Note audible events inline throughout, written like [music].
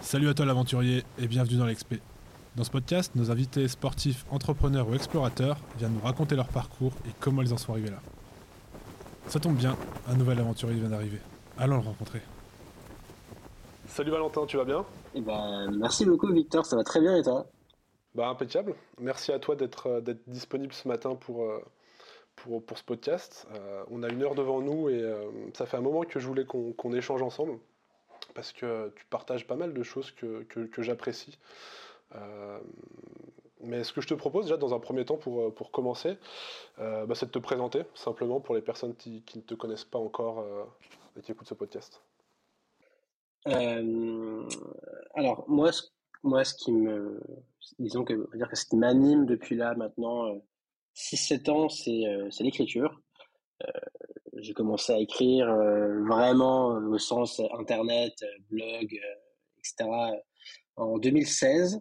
Salut à toi l'aventurier et bienvenue dans l'Expé. Dans ce podcast, nos invités sportifs, entrepreneurs ou explorateurs viennent nous raconter leur parcours et comment ils en sont arrivés là. Ça tombe bien, un nouvel aventurier vient d'arriver. Allons le rencontrer. Salut Valentin, tu vas bien? Eh ben, Merci beaucoup Victor, ça va très bien et toi? Bah, Impeccable. Merci à toi d'être euh, disponible ce matin pour, euh, pour, ce podcast. Euh, on a une heure devant nous et ça fait un moment que je voulais qu'on échange ensemble parce que tu partages pas mal de choses que, j'apprécie. Euh, mais ce que je te propose déjà dans un premier temps pour, commencer, euh, bah, c'est de te présenter simplement pour les personnes qui, ne te connaissent pas encore euh, et qui écoutent ce podcast. alors moi, ce qui me, disons que, dire que ce qui m'anime depuis là maintenant 6-7 ans, c'est l'écriture j'ai commencé à écrire euh, vraiment euh, au sens internet, euh, blog, etc. en 2016.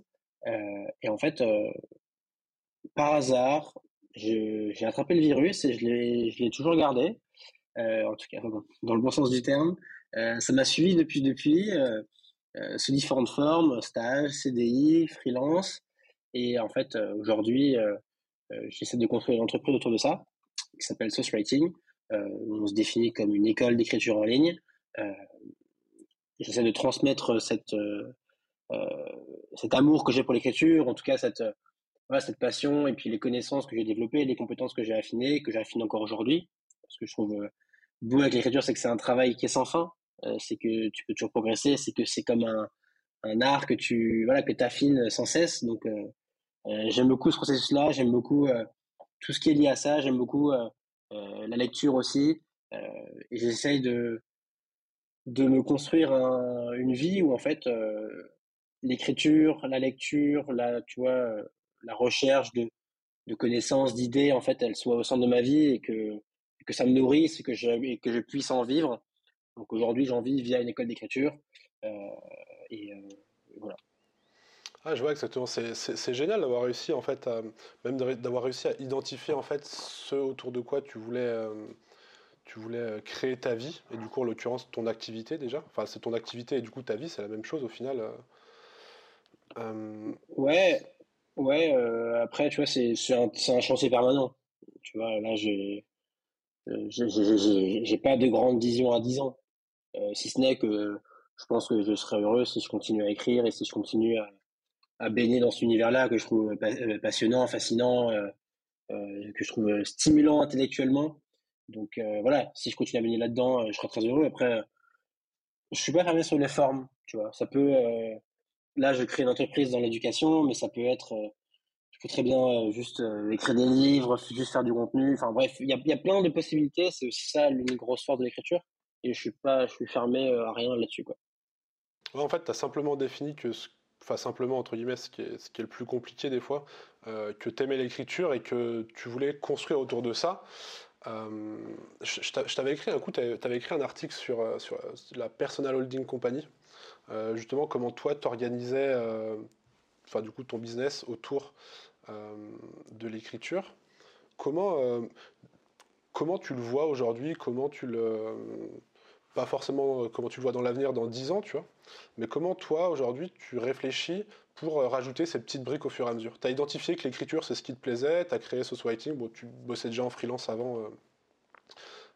et en fait, par hasard, j'ai attrapé le virus et je l'ai toujours gardé, en tout cas dans le bon sens du terme. ça m'a suivi depuis depuis sous différentes formes, stage, CDI, freelance. Et en fait, aujourd'hui, j'essaie de construire une entreprise autour de ça qui s'appelle Source Writing. Euh, on se définit comme une école d'écriture en ligne. Euh, j'essaie de transmettre cette euh, cet amour que j'ai pour l'écriture, en tout cas cette voilà, cette passion et puis les connaissances que j'ai développées, les compétences que j'ai affinées, que j'affine encore aujourd'hui. Ce que je trouve beau avec l'écriture, c'est que c'est un travail qui est sans fin. c'est que tu peux toujours progresser. C'est que c'est comme un, un art que tu voilà que affines sans cesse. Donc j'aime beaucoup ce processus-là. J'aime beaucoup tout ce qui est lié à ça. J'aime beaucoup euh, la lecture aussi. Euh, et j'essaye de de me construire une vie où en fait euh, l'écriture, la lecture, la tu vois, la recherche de de connaissances, d'idées, en fait, elles soient au centre de ma vie et que que ça me nourrisse et que je que je puisse en vivre. Donc aujourd'hui, j'en vis via une école d'écriture euh, et, voilà. Ah, je vois exactement. C'est génial d'avoir réussi en fait, à, même d'avoir réussi à identifier en fait ce autour de quoi tu voulais, euh, tu voulais euh, créer ta vie et du coup en l'occurrence ton activité déjà. Enfin, c'est ton activité et du coup ta vie, c'est la même chose au final. Euh, ouais, ouais. après, tu vois, c'est un, un, chantier permanent. Tu vois, là, j'ai j'ai pas de grande vision à 10 ans, si ce n'est que je pense que je serais heureux si je continue à écrire et si je continue à à baigner dans cet univers-là que je trouve euh, passionnant, fascinant, euh, euh, que je trouve stimulant intellectuellement. Donc voilà, si je continue à baigner là-dedans, je serai très heureux. Après, je suis pas fermé sur les formes, tu vois. Ça peut, là, je crée une entreprise dans l'éducation, mais ça peut être, je peux très bien juste écrire des livres, juste faire du contenu. Enfin bref, il y a, y a plein de possibilités. C'est aussi ça l'une grosse force de l'écriture. Et je suis pas, je suis fermé à rien là-dessus, quoi. en fait, tu as simplement défini que ce enfin simplement entre guillemets, ce qui est, ce qui est le plus compliqué des fois, euh, que tu aimais l'écriture et que tu voulais construire autour de ça. Euh, je, t'avais écrit un coup, tu avais écrit un article sur, euh, sur la Personal Holding Company, justement comment toi t'organisais, enfin du coup ton business autour de l'écriture. Comment, comment tu le vois aujourd'hui? Comment tu le pas forcément euh, comment tu le vois dans l'avenir dans 10 ans, tu vois, mais comment toi, aujourd'hui, tu réfléchis pour euh, rajouter ces petites briques au fur et à mesure? Tu as identifié que l'écriture, c'est ce qui te plaisait, tu as créé ce Writing, bon, tu bossais déjà en freelance avant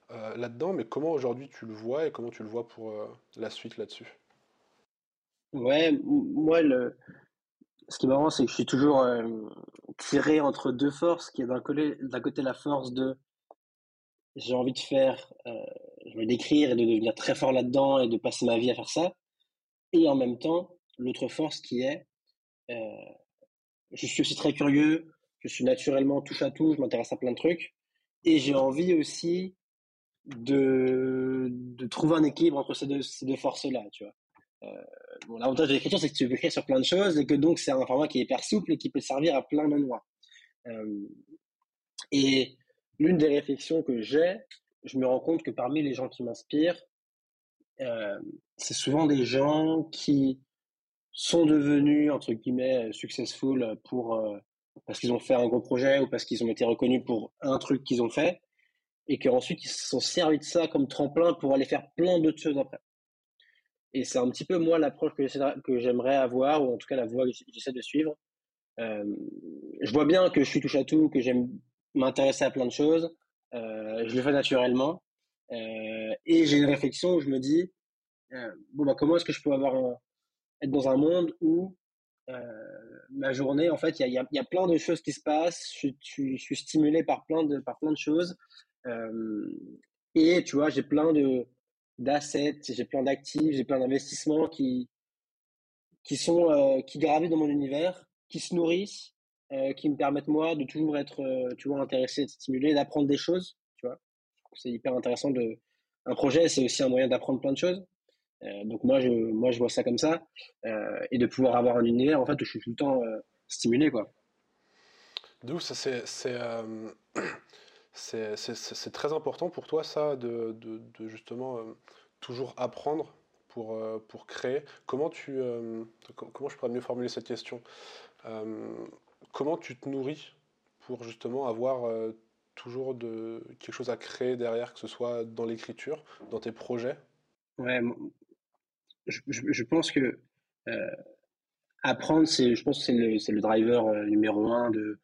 euh, là-dedans, mais comment aujourd'hui tu le vois et comment tu le vois pour la suite là-dessus? Ouais, moi, le... ce qui est marrant, c'est que je suis toujours tiré entre deux forces, qui est d'un côté, côté la force de j'ai envie de faire, je veux et de devenir très fort là-dedans et de passer ma vie à faire ça. Et en même temps, l'autre force qui est, euh, je suis aussi très curieux, je suis naturellement touche à tout, je m'intéresse à plein de trucs, et j'ai envie aussi de, de trouver un équilibre entre ces deux, ces deux forces-là, tu vois. Euh, bon, l'avantage de l'écriture, c'est que tu peux écrire sur plein de choses et que donc c'est un format qui est hyper souple et qui peut servir à plein d'endroits. Euh, et l'une des réflexions que j'ai, je me rends compte que parmi les gens qui m'inspirent, euh, c'est souvent des gens qui sont devenus entre guillemets successful pour euh, parce qu'ils ont fait un gros projet ou parce qu'ils ont été reconnus pour un truc qu'ils ont fait et qu'ensuite ils se sont servis de ça comme tremplin pour aller faire plein d'autres choses après. Et c'est un petit peu moi l'approche que j'aimerais avoir, ou en tout cas la voie que j'essaie de suivre. Euh, je vois bien que je suis touche à tout, que j'aime m'intéresser à plein de choses. Euh, je le fais naturellement. Euh, et j'ai une réflexion où je me dis, euh, bon, bah, comment est-ce que je peux avoir être dans un monde où ma journée, en fait, il y a, y a, plein de choses qui se passent. Je, suis stimulé par plein de, par plein de choses. et tu vois, j'ai plein de d'assets, j'ai plein d'actifs, j'ai plein d'investissements qui qui sont qui gravitent dans mon univers, qui se nourrissent, qui me permettent moi de toujours être, vois, intéressé, stimulé, d'apprendre des choses. Tu vois, c'est hyper intéressant de. Un projet, c'est aussi un moyen d'apprendre plein de choses. Euh, donc moi je, moi, je vois ça comme ça. Euh, et de pouvoir avoir un univers en fait, où je suis tout le temps euh, stimulé. Quoi. D'où ça, [clears throat] c'est, c'est, très important pour toi, ça, de, de justement toujours apprendre pour, pour créer. Comment, tu, comment je pourrais mieux formuler cette question? Comment tu te nourris pour justement avoir toujours de, quelque chose à créer derrière, que ce soit dans l'écriture, dans tes projets? Ouais, je, pense que euh, apprendre, je pense que c'est le, le driver euh, numéro un de,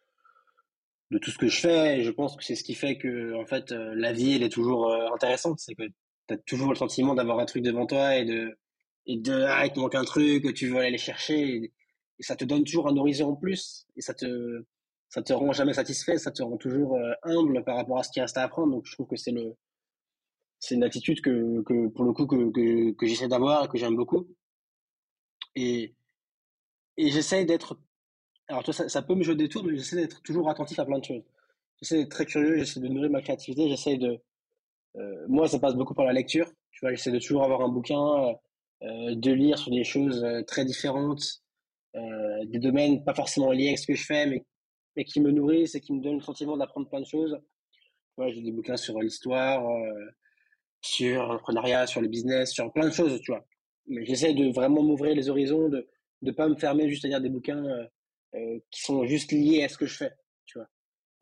de tout ce que je fais. Et je pense que c'est ce qui fait que, en fait, euh, la vie, est toujours intéressante. C'est que tu as toujours le sentiment d'avoir un truc devant toi et de, et de, ah, il te manque un truc, tu veux aller chercher. Et, ça te donne toujours un horizon en plus. Et ça te, ça te rend jamais satisfait. Ça te rend toujours humble par rapport à ce qui reste à apprendre. Donc, je trouve que c'est le, c'est une attitude que, que, pour le coup, que, que, j'essaie d'avoir et que j'aime beaucoup. Et, et j'essaie d'être. Alors, toi, ça, ça, peut me jouer des tours, mais j'essaie d'être toujours attentif à plein de choses. J'essaie d'être très curieux, j'essaie de nourrir ma créativité, j'essaie de. Euh, moi, ça passe beaucoup par la lecture. Tu vois, j'essaie de toujours avoir un bouquin, euh, de lire sur des choses euh, très différentes, euh, des domaines pas forcément liés avec ce que je fais, mais, mais qui me nourrissent et qui me donnent le sentiment d'apprendre plein de choses. Tu vois, j'ai des bouquins sur l'histoire, sur l'entrepreneuriat, sur le business, sur plein de choses, tu vois. Mais j'essaie de vraiment m'ouvrir les horizons, de ne pas me fermer juste à lire des bouquins euh, euh, qui sont juste liés à ce que je fais, tu vois.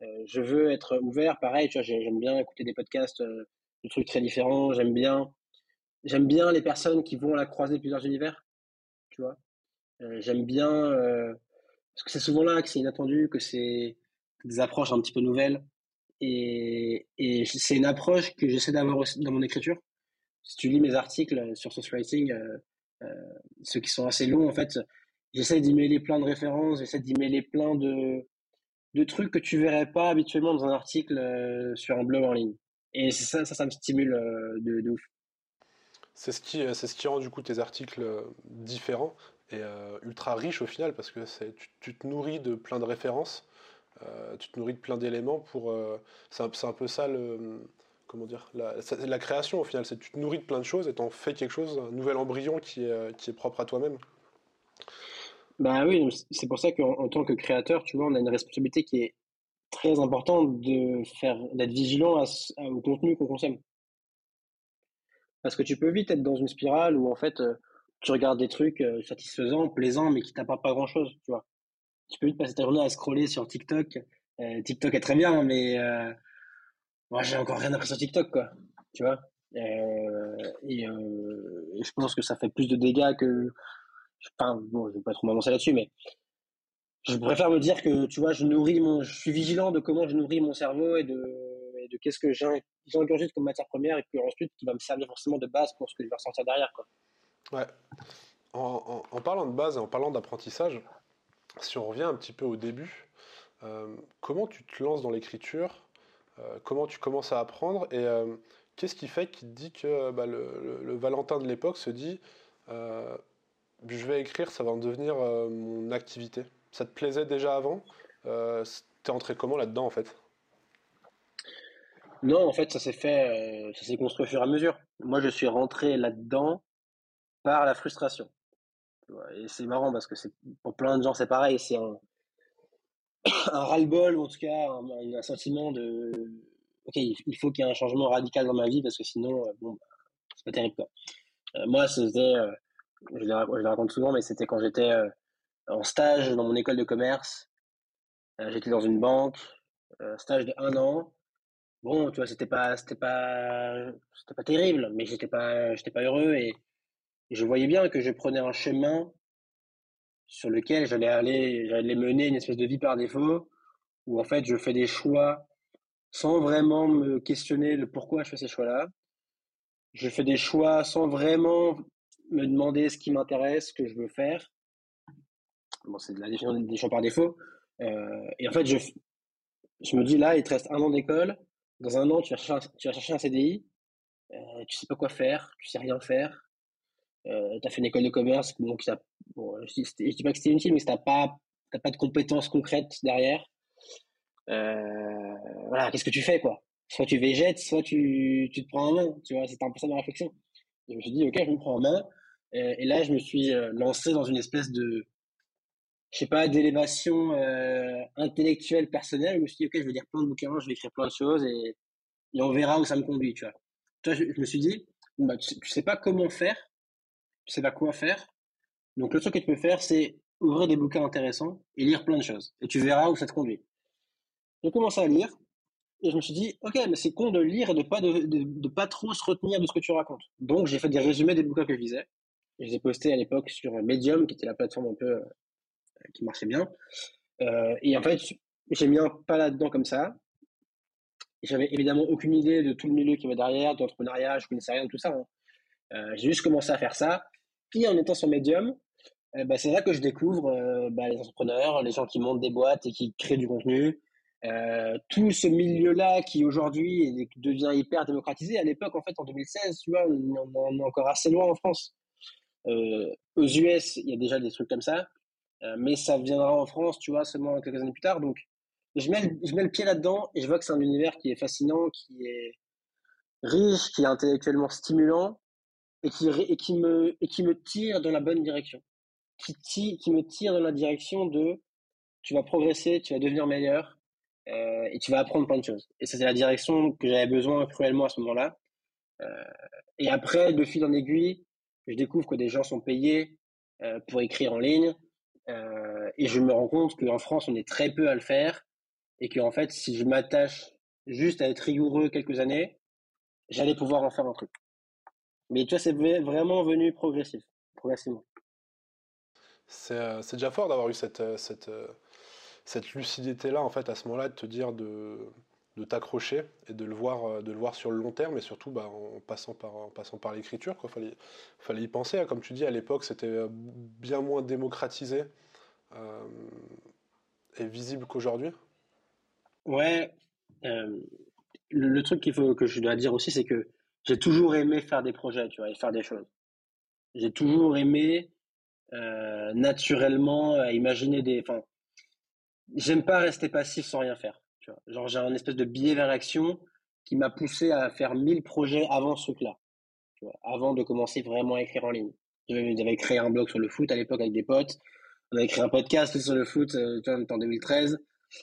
Euh, je veux être ouvert, pareil, tu vois, j'aime bien écouter des podcasts de trucs très différents, j'aime bien j'aime bien les personnes qui vont à la croisée de plusieurs univers, tu vois. J'aime bien parce que c'est souvent là que c'est inattendu, que c'est des approches un petit peu nouvelles. Et, et c'est une approche que j'essaie d'avoir dans mon écriture. Si tu lis mes articles sur social writing, euh, euh, ceux qui sont assez longs, en fait, j'essaie d'y mêler plein de références, j'essaie d'y mêler plein de, de trucs que tu verrais pas habituellement dans un article euh, sur un blog en ligne. Et ça, ça, ça me stimule euh, de, de, ouf. C'est ce, c'est ce qui rend du coup tes articles différents et ultra riches au final parce que tu, te nourris de plein de références euh, tu te nourris de plein d'éléments pour. Euh, c'est un, peu ça le. Comment dire la, la création au final, c'est tu te nourris de plein de choses et t'en fais quelque chose, un nouvel embryon qui est, qui est propre à toi-même. Bah oui, c'est pour ça qu'en tant que créateur, tu vois, on a une responsabilité qui est très importante de faire, d'être vigilant au contenu qu'on consomme. Parce que tu peux vite être dans une spirale où en fait, euh, tu regardes des trucs satisfaisants, plaisants, mais qui t'apportent pas grand chose, tu vois tu peux vite passer ta journée à scroller sur TikTok. Euh, TikTok est très bien, mais euh, moi j'ai encore rien appris sur TikTok, quoi. Tu vois euh, et, euh, je pense que ça fait plus de dégâts que. Enfin, bon, je vais pas trop m'avancer là-dessus, mais je préfère me dire que, tu vois, je nourris mon, je suis vigilant de comment je nourris mon cerveau et de, et de qu'est-ce que j'ingurgite comme matière première et puis ensuite qui va me servir forcément de base pour ce que je vais ressentir derrière, quoi. Ouais. En, parlant de base et en parlant d'apprentissage, si on revient un petit peu au début, euh, comment tu te lances dans l'écriture euh, Comment tu commences à apprendre Et euh, qu'est-ce qui fait qu'il te dit que bah, le, Valentin de l'époque se dit je vais écrire, ça va en devenir mon activité Ça te plaisait déjà avant T'es entré comment là-dedans en fait? Non, en fait, ça s'est fait, ça s'est construit au fur et à mesure. Moi, je suis rentré là-dedans par la frustration. Et c'est marrant parce que c'est pour plein de gens c'est pareil, c'est un, [coughs] un ras-le-bol ou en tout cas un, sentiment de ok il faut qu'il y ait un changement radical dans ma vie parce que sinon euh, bon bah, c'est pas terrible quoi. Euh, moi c'était euh, je, je le raconte souvent mais c'était quand j'étais en stage dans mon école de commerce j'étais dans une banque stage de un an bon, tu vois, c'était pas, c'était pas, c'était pas terrible, mais j'étais pas, j'étais pas heureux et, je voyais bien que je prenais un chemin sur lequel j'allais aller, j'allais mener une espèce de vie par défaut, où en fait je fais des choix sans vraiment me questionner le pourquoi je fais ces choix-là. Je fais des choix sans vraiment me demander ce qui m'intéresse, ce que je veux faire. Bon, c'est de la définition des choix par défaut. Euh, et en fait, je, je me dis là, il te reste un an d'école. Dans un an, tu vas chercher un, tu vas chercher un CDI. Euh, tu sais pas quoi faire, tu sais rien faire. Euh, tu as fait une école de commerce, donc bon, je, dis, dis pas que c'était inutile, mais tu n'as pas, pas de compétences concrètes derrière. Euh, voilà, qu'est-ce que tu fais, quoi? Soit tu végètes, soit tu, tu te prends en main, tu vois, c'était un peu ça ma réflexion. je me suis dit, ok, je me prends en main. Euh, et là, je me suis euh, lancé dans une espèce de, je sais pas, d'élévation intellectuelle personnelle. Je me suis dit, ok, je vais lire plein de bouquins, je vais écrire plein de choses et, et on verra où ça me conduit, tu vois. Toi, je, me suis dit, bah, tu, sais, sais pas comment faire, tu sais pas quoi faire. Donc, le truc que tu peux faire, c'est ouvrir des bouquins intéressants et lire plein de choses. Et tu verras où ça te conduit. J'ai commencé à lire et je me suis dit, ok, mais c'est con de lire et de pas de, de, pas trop se retenir de ce que tu racontes. Donc, j'ai fait des résumés des bouquins que je lisais. Je les ai postés à l'époque sur Medium, qui était la plateforme un peu euh, qui marchait bien. Euh, et en fait, j'ai mis un pas là-dedans comme ça. J'avais évidemment aucune idée de tout le milieu qui va derrière, de l'entrepreneuriat, je connaissais rien de tout ça. Hein. Euh, j'ai juste commencé à faire ça. En étant sur Medium, bah, c'est là que je découvre bah, les entrepreneurs, les gens qui montent des boîtes et qui créent du contenu. tout ce milieu-là qui aujourd'hui devient hyper démocratisé. À l'époque, en fait, en 2016, tu vois, on, est encore assez loin en France. Euh, aux US, il y a déjà des trucs comme ça, euh, mais ça viendra en France, tu vois, seulement quelques années plus tard. Donc, je mets le pied là-dedans et je vois que c'est un univers qui est fascinant, qui est riche, qui est intellectuellement stimulant et qui, et qui, me, et qui me tire dans la bonne direction. Qui, qui me tire dans la direction de tu vas progresser, tu vas devenir meilleur euh, et tu vas apprendre plein de choses. Et c'était la direction que j'avais besoin cruellement à ce moment-là. Euh, et après, de fil en aiguille, je découvre que des gens sont payés euh, pour écrire en ligne. Et je me rends compte qu'en France, on est très peu à le faire. Et qu'en fait, si je m'attache juste à être rigoureux quelques années, j'allais pouvoir en faire un truc. Mais tu vois, c'est vraiment venu progressif, progressivement. C'est euh, déjà fort d'avoir eu cette, cette, cette lucidité-là, en fait, à ce moment-là, de te dire de de t'accrocher et de le voir euh, de le voir sur le long terme et surtout bah, en passant par en passant par l'écriture quoi fallait fallait y penser hein. comme tu dis à l'époque c'était euh, bien moins démocratisé euh, et visible qu'aujourd'hui ouais le, truc qu'il faut que je dois dire aussi c'est que j'ai toujours aimé faire des projets tu vois et faire des choses j'ai toujours aimé naturellement imaginer des enfin j'aime pas rester passif sans rien faire Genre, j'ai un espèce de biais vers l'action qui m'a poussé à faire 1000 projets avant ce truc-là. avant de commencer vraiment à écrire en ligne. J'avais créé un blog sur le foot à l'époque avec des potes. On avait créé un podcast sur le foot euh, en 2013.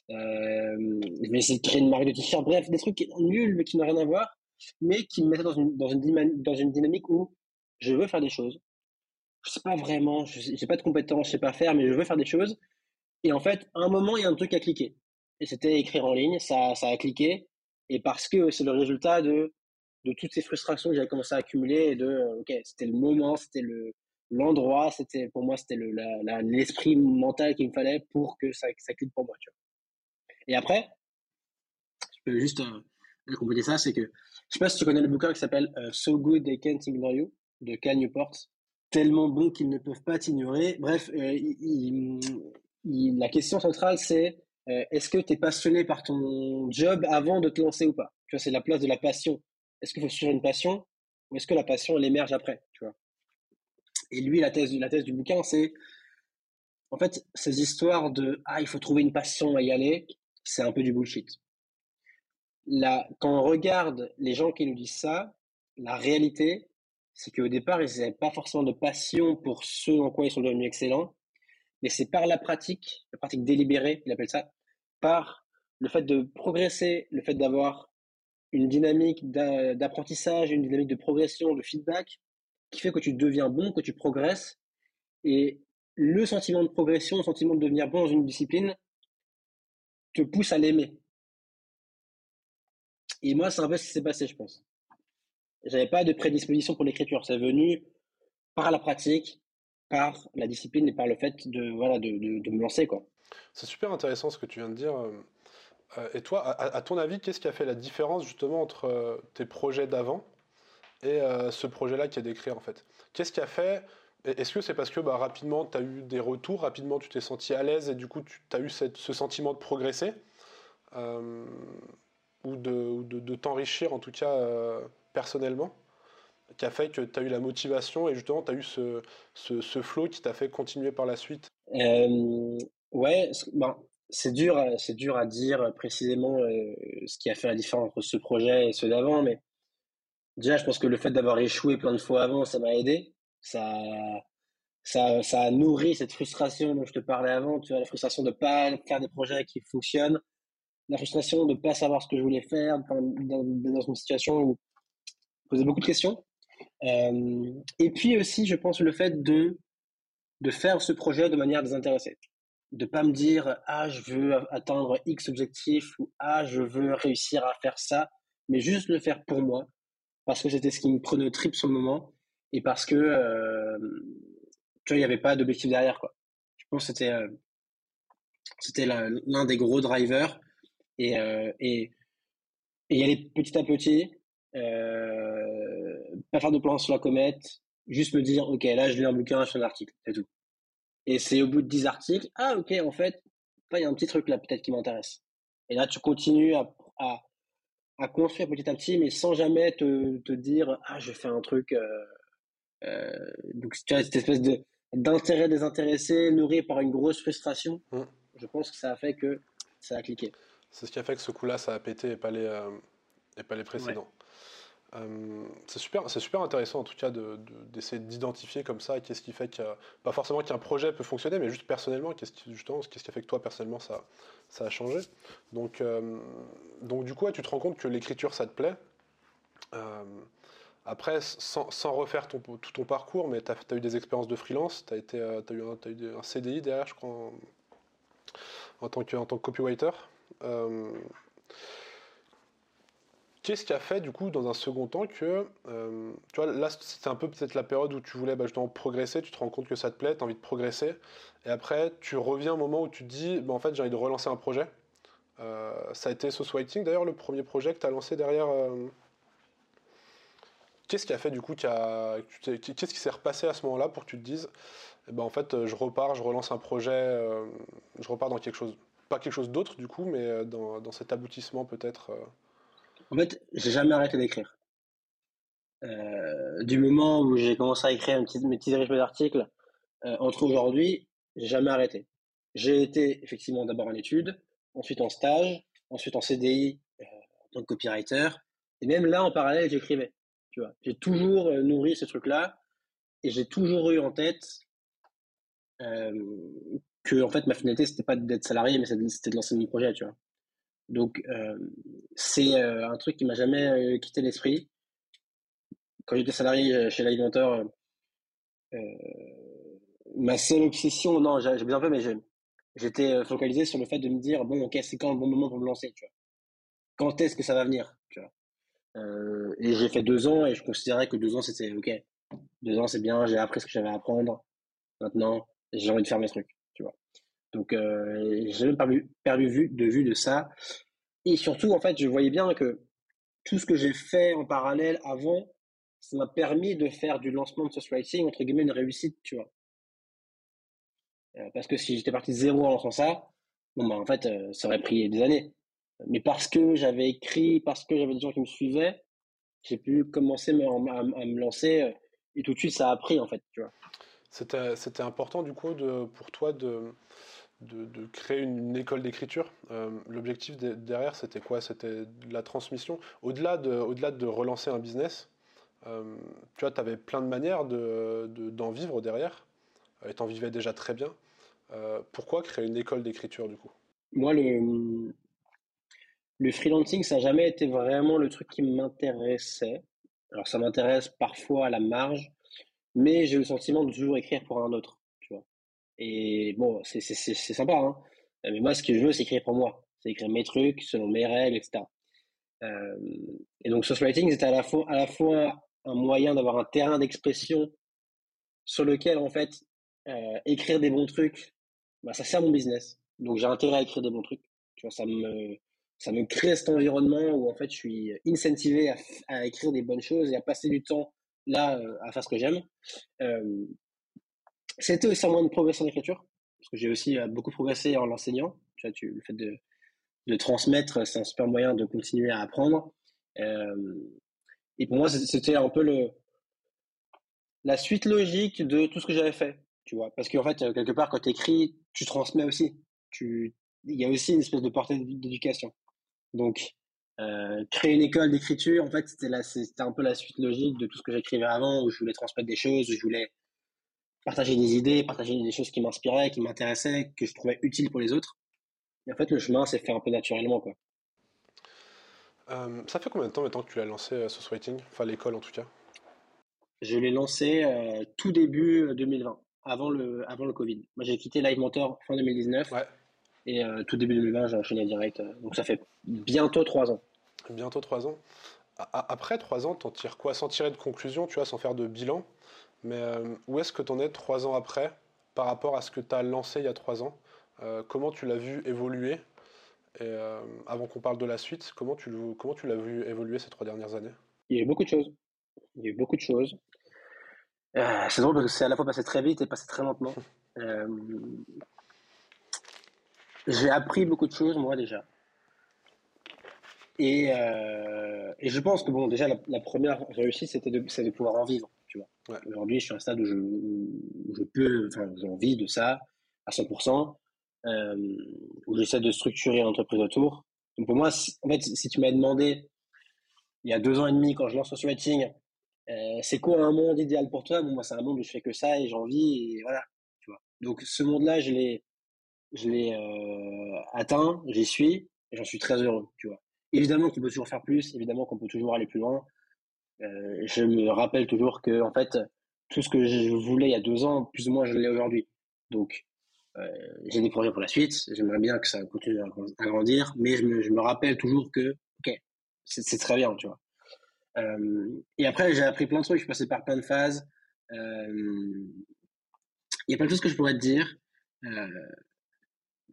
Euh, J'avais essayé de créer une marque de t-shirt. Bref, des trucs nuls mais qui n'ont rien à voir, mais qui me mettaient dans une, dans une, dans une dynamique où je veux faire des choses. Je sais pas vraiment, je n'ai pas de compétences, je sais pas faire, mais je veux faire des choses. Et en fait, à un moment, il y a un truc à cliquer et c'était écrire en ligne, ça, ça a cliqué, et parce que c'est le résultat de, de toutes ces frustrations que j'avais commencé à accumuler, et de, euh, ok, c'était le moment, c'était le, l'endroit, c'était, pour moi, c'était le, l'esprit mental qu'il me fallait pour que ça, ça clique pour moi, tu vois. Et après, je peux juste euh, compléter ça, c'est que, je sais pas si tu connais le bouquin qui s'appelle euh, So Good They Can't Ignore You, de Cal Newport, tellement bon qu'ils ne peuvent pas t'ignorer. Bref, la question centrale, c'est euh, est-ce que tu es passionné par ton job avant de te lancer ou pas? Tu vois, c'est la place de la passion. Est-ce qu'il faut suivre une passion ou est-ce que la passion, elle émerge après tu vois? Et lui, la thèse, la thèse du bouquin, c'est en fait, ces histoires de ah, il faut trouver une passion et y aller, c'est un peu du bullshit. Quand on regarde les gens qui nous disent ça, la réalité, c'est qu'au départ, ils n'avaient pas forcément de passion pour ce en quoi ils sont devenus excellents, mais c'est par la pratique, la pratique délibérée, il appelle ça, par le fait de progresser, le fait d'avoir une dynamique d'apprentissage, une dynamique de progression, de feedback, qui fait que tu deviens bon, que tu progresses. Et le sentiment de progression, le sentiment de devenir bon dans une discipline, te pousse à l'aimer. Et moi, c'est un peu ce qui s'est passé, je pense. J'avais pas de prédisposition pour l'écriture. C'est venu par la pratique, par la discipline et par le fait de, voilà, de, me lancer. C'est super intéressant ce que tu viens de dire. Euh, et toi, à, ton avis, qu'est-ce qui a fait la différence justement entre euh, tes projets d'avant et euh, ce projet-là qui est décrit en fait? Qu'est-ce qui a fait Est-ce que c'est parce que bah, rapidement tu as eu des retours, rapidement tu t'es senti à l'aise et du coup tu as eu ce sentiment de progresser? Ou de, de t'enrichir en tout cas personnellement qui a fait que tu as eu la motivation et justement tu as eu ce, ce, flow qui t'a fait continuer par la suite euh, Ouais, ben, c'est dur, c'est dur à dire précisément euh, ce qui a fait la différence entre ce projet et ceux d'avant, mais déjà je pense que le fait d'avoir échoué plein de fois avant, ça m'a aidé. Ça, ça, ça a nourri cette frustration dont je te parlais avant, tu vois, la frustration de pas faire des projets qui fonctionnent, la frustration de pas savoir ce que je voulais faire dans, dans, dans une situation où je posais beaucoup de questions. Euh, et puis aussi, je pense, le fait de, de faire ce projet de manière désintéressée. De pas me dire, ah, je veux atteindre X objectif ou ah, je veux réussir à faire ça, mais juste le faire pour moi, parce que c'était ce qui me prenait au trip sur le moment et parce que, euh, tu vois, il n'y avait pas d'objectif derrière, quoi. Je pense que c'était, euh, c'était l'un des gros drivers et, et, et y aller petit à petit, euh, pas faire de plan sur la comète, juste me dire, OK, là, je lis un bouquin, je fais un article, c'est tout. Et c'est au bout de 10 articles, ah, OK, en fait, il y a un petit truc là, peut-être qui m'intéresse. Et là, tu continues à, à, à, construire petit à petit, mais sans jamais te, te dire, ah, je fais un truc. Euh, euh, donc, tu as cette espèce de d'intérêt désintéressé, nourri par une grosse frustration. Mmh. Je pense que ça a fait que ça a cliqué. C'est ce qui a fait que ce coup-là, ça a pété et pas les, euh, et pas les précédents. Euh, c'est super, c'est super intéressant en tout cas d'essayer de, d'identifier comme ça qu'est-ce qui fait qu'il pas forcément qu'un projet peut fonctionner, mais juste personnellement, qu'est-ce qui, justement, qu'est-ce qui a fait que toi personnellement ça, ça a changé. Donc, euh, donc du coup, tu te rends compte que l'écriture ça te plaît. Euh, après, sans, sans, refaire ton, tout ton parcours, mais tu as, eu des expériences de freelance, tu as, eu, un, as eu un CDI derrière, je crois, en, en, tant, que, en tant que copywriter. Qu'est-ce qui a fait du coup dans un second temps que, euh, tu vois, là c'était un peu peut-être la période où tu voulais bah, justement progresser, tu te rends compte que ça te plaît, tu as envie de progresser, et après tu reviens au moment où tu te dis, bah, en fait j'ai envie de relancer un projet. Euh, ça a été Whiting d'ailleurs le premier projet que tu as lancé derrière. Euh, qu'est-ce qui a fait du coup, qu'est-ce qui s'est repassé à ce moment-là pour que tu te dises, eh ben, en fait je repars, je relance un projet, je repars dans quelque chose, pas quelque chose d'autre du coup, mais dans, dans cet aboutissement peut-être en fait, j'ai jamais arrêté d'écrire. Euh, du moment où j'ai commencé à écrire mes petits, mes d'articles, euh, entre aujourd'hui, j'ai jamais arrêté. J'ai été effectivement d'abord en études, ensuite en stage, ensuite en CDI euh, en tant que copywriter, et même là en parallèle j'écrivais. Tu vois, j'ai toujours euh, nourri ce truc-là, et j'ai toujours eu en tête que en fait ma finalité c'était pas d'être salarié, mais c'était de lancer mon projet. Tu vois. Donc, euh, c'est euh, un truc qui m'a jamais euh, quitté l'esprit. Quand j'étais salarié chez l'alimenteur, ma seule obsession, non, j'ai bien fait, mais j'étais focalisé sur le fait de me dire, bon, ok, c'est quand le bon moment pour me lancer, tu vois. Quand est-ce que ça va venir, tu vois. et j'ai fait deux ans et je considérais que deux ans c'était ok. Deux ans c'est bien, j'ai appris ce que j'avais à apprendre. Maintenant, j'ai envie de faire mes trucs, tu vois. Donc, euh, j'ai perdu, perdu vue, de vue de ça. Et surtout, en fait, je voyais bien que tout ce que j'ai fait en parallèle avant, ça m'a permis de faire du lancement de ce writing, entre guillemets, une réussite, tu vois. Euh, parce que si j'étais parti de zéro en lançant ça, bon, bah, en fait, euh, ça aurait pris des années. Mais parce que j'avais écrit, parce que j'avais des gens qui me suivaient, j'ai pu commencer à, à, me lancer euh, et tout de suite, ça a pris, en fait, tu vois. C'était important, du coup, pour toi de créer une, école d'écriture. Euh, l'objectif derrière, c'était quoi? C'était la transmission. Au-delà de, relancer un business, euh, tu vois, tu avais plein de manières d'en de, vivre derrière, euh, et tu en vivais déjà très bien. pourquoi créer une école d'écriture, du coup? Moi, le freelancing, ça n'a jamais été vraiment le truc qui m'intéressait. Alors, ça m'intéresse parfois à la marge, mais j'ai le sentiment de toujours écrire pour un autre. Et bon, c'est sympa, hein. Mais moi, ce que je veux, c'est écrire pour moi. C'est écrire mes trucs selon mes règles, etc. et donc, social writing, c'était à la fois, à la fois un moyen d'avoir un terrain d'expression sur lequel, en fait, écrire des bons trucs, bah, ça sert mon business. Donc, j'ai intérêt à écrire des bons trucs. Tu vois, ça me, ça me crée cet environnement où, en fait, je suis incentivé à, à écrire des bonnes choses et à passer du temps là à faire ce que j'aime. C'était aussi un moyen de progresser en écriture, parce que j'ai aussi beaucoup progressé en l'enseignant. Tu vois, le fait de, de transmettre, c'est un super moyen de continuer à apprendre. et pour moi, c'était un peu le, la suite logique de tout ce que j'avais fait, tu vois. Parce qu'en fait, quelque part, quand tu écris, tu transmets aussi. Tu, il y a aussi une espèce de portée d'éducation. Donc, euh, créer une école d'écriture, en fait, c'était, c'était un peu la suite logique de tout ce que j'écrivais avant, où je voulais transmettre des choses, où je voulais partager des idées, partager des choses qui m'inspiraient, qui m'intéressaient, que je trouvais utiles pour les autres. Et en fait, le chemin s'est fait un peu naturellement, quoi. Euh, ça fait combien de temps maintenant que tu l'as lancé, euh, Writing? Enfin, l'école en tout cas Je l'ai lancé euh, tout début 2020, avant le, avant le Covid. Moi, j'ai quitté Live Mentor fin 2019. Ouais. Et tout début 2020, j'ai enchaîné direct. donc, ça fait bientôt trois ans. Bientôt trois ans. Après trois ans, t'en tires quoi? Sans tirer de conclusion, tu vois, sans faire de bilan. Mais où est-ce que tu en es trois ans après par rapport à ce que tu as lancé il y a trois ans? Comment tu l'as vu évoluer? Et euh, avant qu'on parle de la suite, comment tu, comment tu l'as vu évoluer ces trois dernières années? Il y a eu beaucoup de choses. Il y a eu beaucoup de choses. Euh, c'est drôle parce que c'est à la fois passé très vite et passé très lentement. [laughs] Euh, j'ai appris beaucoup de choses, moi, déjà. Et, et je pense que, bon, déjà, la, première réussite, c'était de, de pouvoir en vivre, tu vois. Aujourd'hui, je suis à un stade où je, où je peux, enfin, j'ai envie de ça à 100% euh, où j'essaie de structurer l'entreprise autour. Donc pour moi, en fait, si tu m'as demandé il y a deux ans et demi quand je lance ce writing, euh, c'est quoi un monde idéal pour toi? Bon, moi, c'est un monde où je fais que ça et j'en vis et voilà. Tu vois. Donc ce monde-là, je l'ai, je l'ai euh, atteint, j'y suis j'en suis très heureux. Tu vois. Évidemment qu'on peut toujours faire plus, évidemment qu'on peut toujours aller plus loin. Euh, je me rappelle toujours que en fait, tout ce que je voulais il y a deux ans, plus ou moins, je l'ai aujourd'hui. Donc euh, j'ai des projets pour la suite, j'aimerais bien que ça continue à grandir, mais je me, je me rappelle toujours que, ok, c'est très bien, tu vois. Et après, j'ai appris plein de trucs, je suis passé par plein de phases. Il y a plein de choses que je pourrais te dire.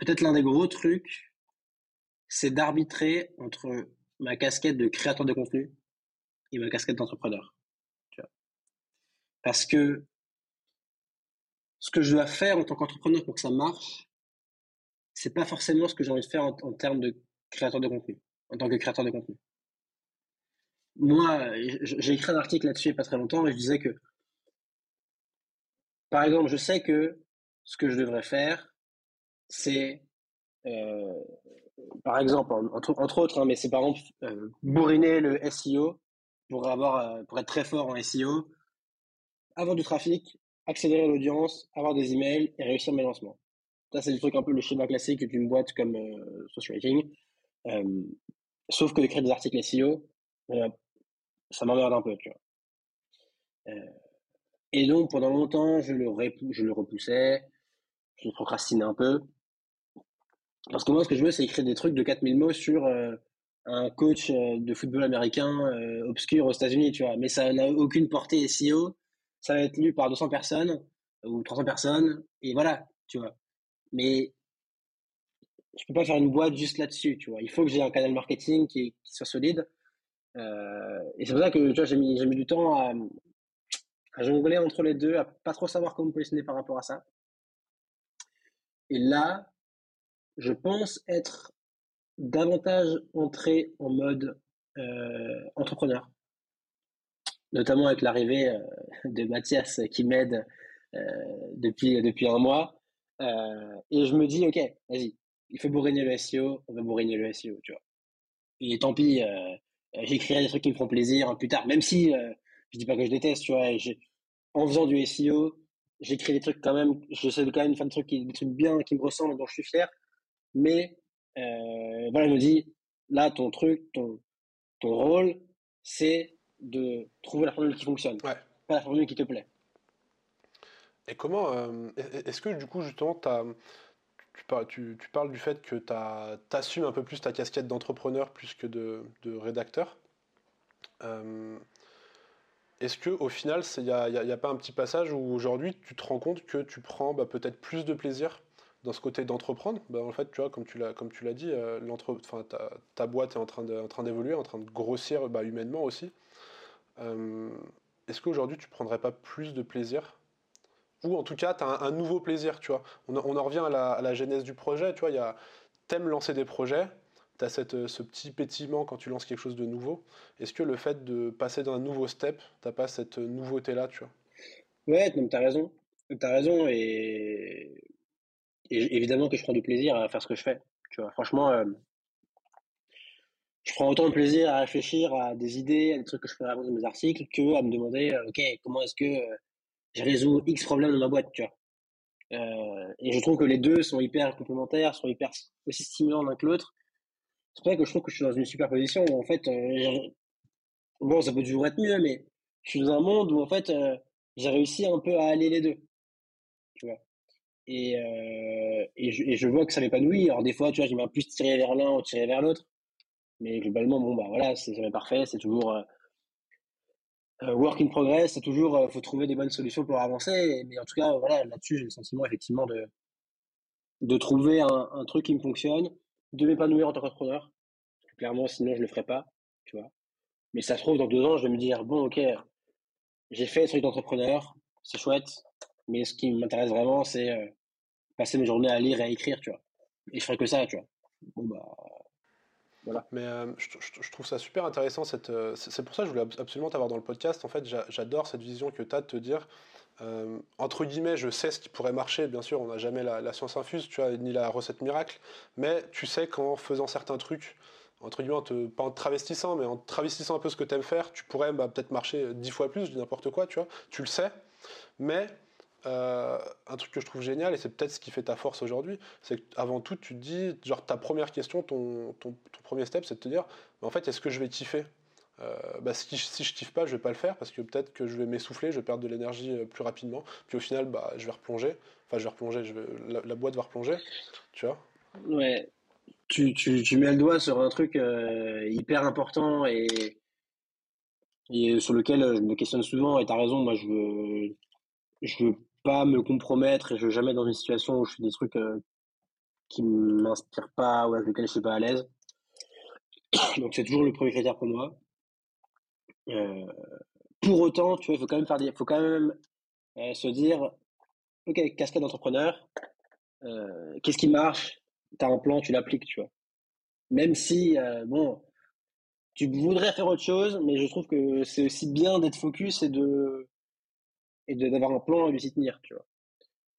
Peut-être l'un des gros trucs, c'est d'arbitrer entre ma casquette de créateur de contenu et ma casquette d'entrepreneur. Parce que ce que je dois faire en tant qu'entrepreneur pour que ça marche, c'est pas forcément ce que j'ai envie de faire en, termes de créateur de contenu, en tant que créateur de contenu. Moi, j'ai écrit un article là-dessus il n'y a pas très longtemps et je disais que, par exemple, je sais que ce que je devrais faire, c'est, euh, par exemple, entre, autres, hein, mais c'est par exemple euh, bourriner le SEO pour avoir, euh, pour être très fort en SEO, avoir du trafic, accélérer l'audience, avoir des emails et réussir mes lancements. Ça, c'est le truc un peu le schéma classique d'une boîte comme euh, Social Rating. Euh, sauf que d'écrire des articles SEO, euh, ça m'emmerde un peu, tu vois. Et donc, pendant longtemps, je le, je le repoussais, je le procrastinais un peu. Parce que moi, ce que je veux, c'est écrire des trucs de 4000 mots sur un coach de football américain obscur aux États-Unis, tu vois. Mais ça n'a aucune portée SEO ça va être lu par 200 personnes ou 300 personnes, et voilà, tu vois. Mais je peux pas faire une boîte juste là-dessus, tu vois. Il faut que j'ai un canal marketing qui, soit solide. Euh, et c'est pour ça que tu vois, j'ai mis, mis du temps à, jongler entre les deux, à pas trop savoir comment me positionner par rapport à ça. Et là, je pense être davantage entré en mode euh, entrepreneur notamment avec l'arrivée euh, de Mathias qui m'aide euh, depuis, depuis un mois. Et je me dis, OK, vas-y, il faut bourriner le SEO, on va bourriner le SEO, tu vois. Et tant pis, j'écrirai des trucs qui me feront plaisir plus tard, même si je dis pas que je déteste, tu vois. En faisant du SEO, j'écris des trucs quand même, j'essaie de quand même faire des trucs, des trucs bien, qui me ressemblent, dont je suis fier. Mais voilà, je me dis, là, ton truc, ton, ton rôle, c'est de trouver la formule qui fonctionne, pas la formule qui te plaît. Et comment, euh, est-ce que du coup justement, tu, tu, parles du fait que tu assumes un peu plus ta casquette d'entrepreneur plus que de, de rédacteur? Euh, est-ce que au final, il n'y a, a, pas un petit passage où aujourd'hui tu te rends compte que tu prends bah, peut-être plus de plaisir dans ce côté d'entreprendre bah, En fait, tu vois, comme tu l'as, comme tu l'as dit, euh, ta, ta, boîte est en train, en train d'évoluer, en train de grossir bah, humainement aussi. Euh, est-ce qu'aujourd'hui tu prendrais pas plus de plaisir? Ou en tout cas, tu as un, nouveau plaisir, tu vois. On, en revient à la, à la, genèse du projet, tu vois, y a, t'aimes lancer des projets, tu as cette, ce petit pétillement quand tu lances quelque chose de nouveau. Est-ce que le fait de passer dans un nouveau step, t'as pas cette nouveauté-là, tu vois? Ouais, tu as raison. Tu as raison, et... évidemment que je prends du plaisir à faire ce que je fais. Tu vois, franchement, euh, je prends autant de plaisir à réfléchir à des idées, à des trucs que je fais avant dans mes articles, que à me demander, euh, ok, comment est-ce que euh, je résous X problèmes dans ma boîte, tu vois. Euh, et je trouve que les deux sont hyper complémentaires, sont hyper aussi stimulants l'un que l'autre. C'est pour ça que je trouve que je suis dans une super position où en fait, bon, ça peut toujours être mieux, mais je suis dans un monde où en fait, j'ai réussi un peu à aller les deux, tu vois. Et, euh, et, je, je vois que ça m'épanouit. Alors des fois, tu vois, j'aime plus tirer vers l'un ou tirer vers l'autre. Mais globalement, bon, bah voilà, c'est jamais parfait, c'est toujours euh, work in progress, c'est toujours, euh, faut trouver des bonnes solutions pour avancer. Mais en tout cas, voilà, là-dessus, j'ai le sentiment effectivement de, de trouver un, un truc qui me fonctionne, de m'épanouir en tant qu'entrepreneur. Clairement, sinon, je le ferais pas, tu vois. Mais ça se trouve, dans deux ans, je vais me dire, bon, ok, j'ai fait ce truc d'entrepreneur, c'est chouette, mais ce qui m'intéresse vraiment, c'est euh, passer mes journées à lire et à écrire, tu vois. Et je ferai que ça, tu vois. Bon, bah, mais euh, je, trouve ça super intéressant. Euh, c'est pour ça que je voulais absolument t'avoir dans le podcast. En fait, j'adore cette vision que tu as de te dire, euh, entre guillemets, je sais ce qui pourrait marcher. Bien sûr, on n'a jamais la, science infuse, tu vois, ni la recette miracle. Mais tu sais qu'en faisant certains trucs, entre guillemets, pas en te travestissant, mais en travestissant un peu ce que tu aimes faire, tu pourrais bah, peut-être marcher dix fois plus, je n'importe quoi, tu vois. Tu le sais. Mais euh, un truc que je trouve génial, et c'est peut-être ce qui fait ta force aujourd'hui, c'est qu'avant tout, tu te dis, genre ta première question, ton, ton, premier step, c'est de te dire, en fait, est-ce que je vais kiffer? Euh, bah, si, je kiffe pas, je vais pas le faire parce que peut-être que je vais m'essouffler, je vais perdre de l'énergie euh, plus rapidement. Puis au final, bah, je vais replonger. Enfin, je vais replonger, la, boîte va replonger. Tu vois? Ouais. Tu, tu, mets le doigt sur un truc hyper important et, et sur lequel je me questionne souvent. Et tu as raison, moi, je je veux pas me compromettre et je veux jamais dans une situation où je fais des trucs euh, qui m'inspirent pas ou avec lesquels je suis pas à l'aise. [coughs] Donc c'est toujours le premier critère pour moi. Euh, pour autant, tu vois, il faut quand même faire des, faut quand même euh, se dire, ok, cascade d'entrepreneur, euh, qu'est-ce qui marche? T'as un plan, tu l'appliques, tu vois. Même si, bon, tu voudrais faire autre chose, mais je trouve que c'est aussi bien d'être focus et de et d'avoir un plan et de s'y tenir, tu vois.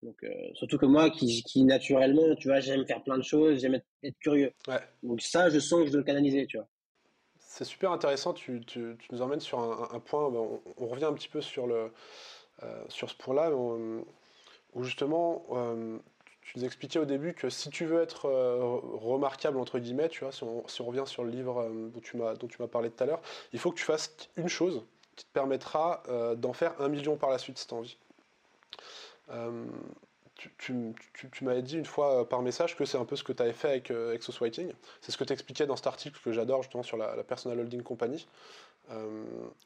Donc, euh, surtout que moi, qui, qui, naturellement, tu vois, j'aime faire plein de choses, j'aime être, curieux. Ouais. Donc ça, je sens que je dois le canaliser, tu vois. C'est super intéressant, tu, tu, tu, nous emmènes sur un, point, ben, on, revient un petit peu sur, le, euh, sur ce point-là, où justement, euh, tu nous expliquais au début que si tu veux être remarquable, entre guillemets, tu vois, si on, si on revient sur le livre dont tu m'as parlé tout à l'heure, il faut que tu fasses une chose, qui te permettra euh, d'en faire un million par la suite si tu as envie. Euh, tu, m'avais dit une fois euh, par message que c'est un peu ce que tu avais fait avec Exos Writing. C'est ce que tu expliquais dans cet article que j'adore justement sur la, Personal Holding Company.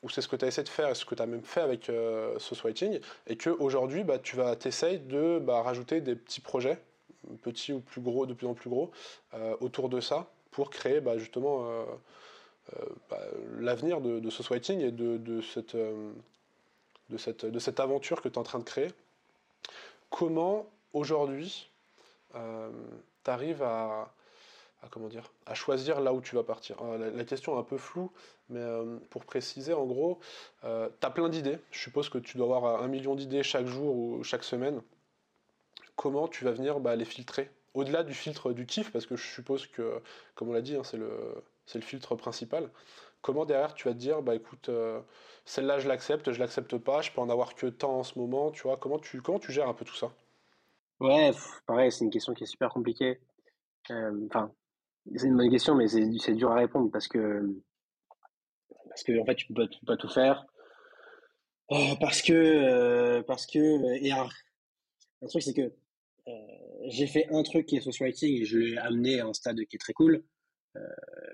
où c'est ce que tu as essayé de faire et ce que tu as même fait avec euh, Writing, et qu'aujourd'hui bah, tu vas t'essayer de bah, rajouter des petits projets, petits ou plus gros, de plus en plus gros, autour de ça, pour créer bah, justement euh, bah, l'avenir de, ce writing et de, cette, euh, de, cette, de cette aventure que tu es en train de créer. Comment aujourd'hui euh, tu arrives à, à, comment dire, à choisir là où tu vas partir? La, question est un peu floue, mais pour préciser, en gros, tu as plein d'idées. Je suppose que tu dois avoir un million d'idées chaque jour ou chaque semaine. Comment tu vas venir bah, les filtrer? Au-delà du filtre du kiff, parce que je suppose que, comme on l'a dit, hein, c'est le c'est le filtre principal. Comment derrière tu vas te dire, bah écoute, euh, celle-là je l'accepte, je l'accepte pas, je peux en avoir que tant en ce moment, tu vois, comment tu, comment tu gères un peu tout ça? Ouais, pareil, c'est une question qui est super compliquée. Euh, enfin, c'est une bonne question, mais c'est dur à répondre parce que, parce que en fait, tu peux, peux pas tout faire. Euh, parce que, parce que, et un truc, c'est que j'ai fait un truc qui est social writing et je l'ai amené à un stade qui est très cool.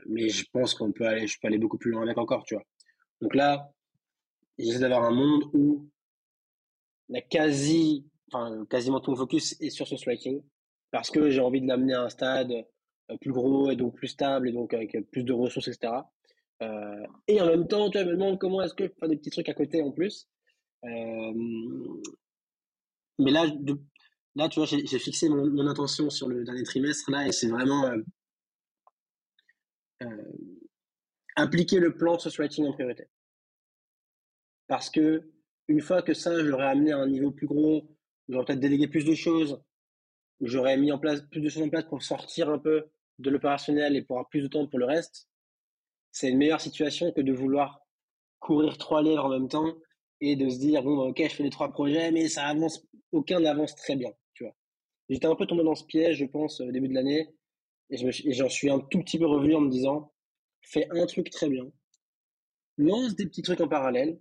Mais je pense qu'on peut aller, je peux aller beaucoup plus loin avec encore, tu vois. Donc là, j'essaie d'avoir un monde où la quasi, enfin, quasiment tout mon focus est sur ce striking parce que j'ai envie de l'amener à un stade euh, plus gros et donc plus stable et donc avec plus de ressources, etc. Euh, et en même temps, tu vois, me demande comment est-ce que je fais des petits trucs à côté en plus. Euh, mais là, là, tu vois, j'ai fixé mon, intention sur le dernier trimestre là et c'est vraiment impliquer le plan de ce striking en priorité. Parce que une fois que ça, je l'aurais amené à un niveau plus gros, j'aurais peut-être délégué plus de choses, j'aurais mis en place plus de choses en place pour sortir un peu de l'opérationnel et pour avoir plus de temps pour le reste, c'est une meilleure situation que de vouloir courir trois lèvres en même temps et de se dire bon bah, ok je fais les trois projets mais ça avance aucun n'avance très bien tu vois j'étais un peu tombé dans ce piège je pense au début de l'année et j'en suis un tout petit peu revenu en me disant fais un truc très bien lance des petits trucs en parallèle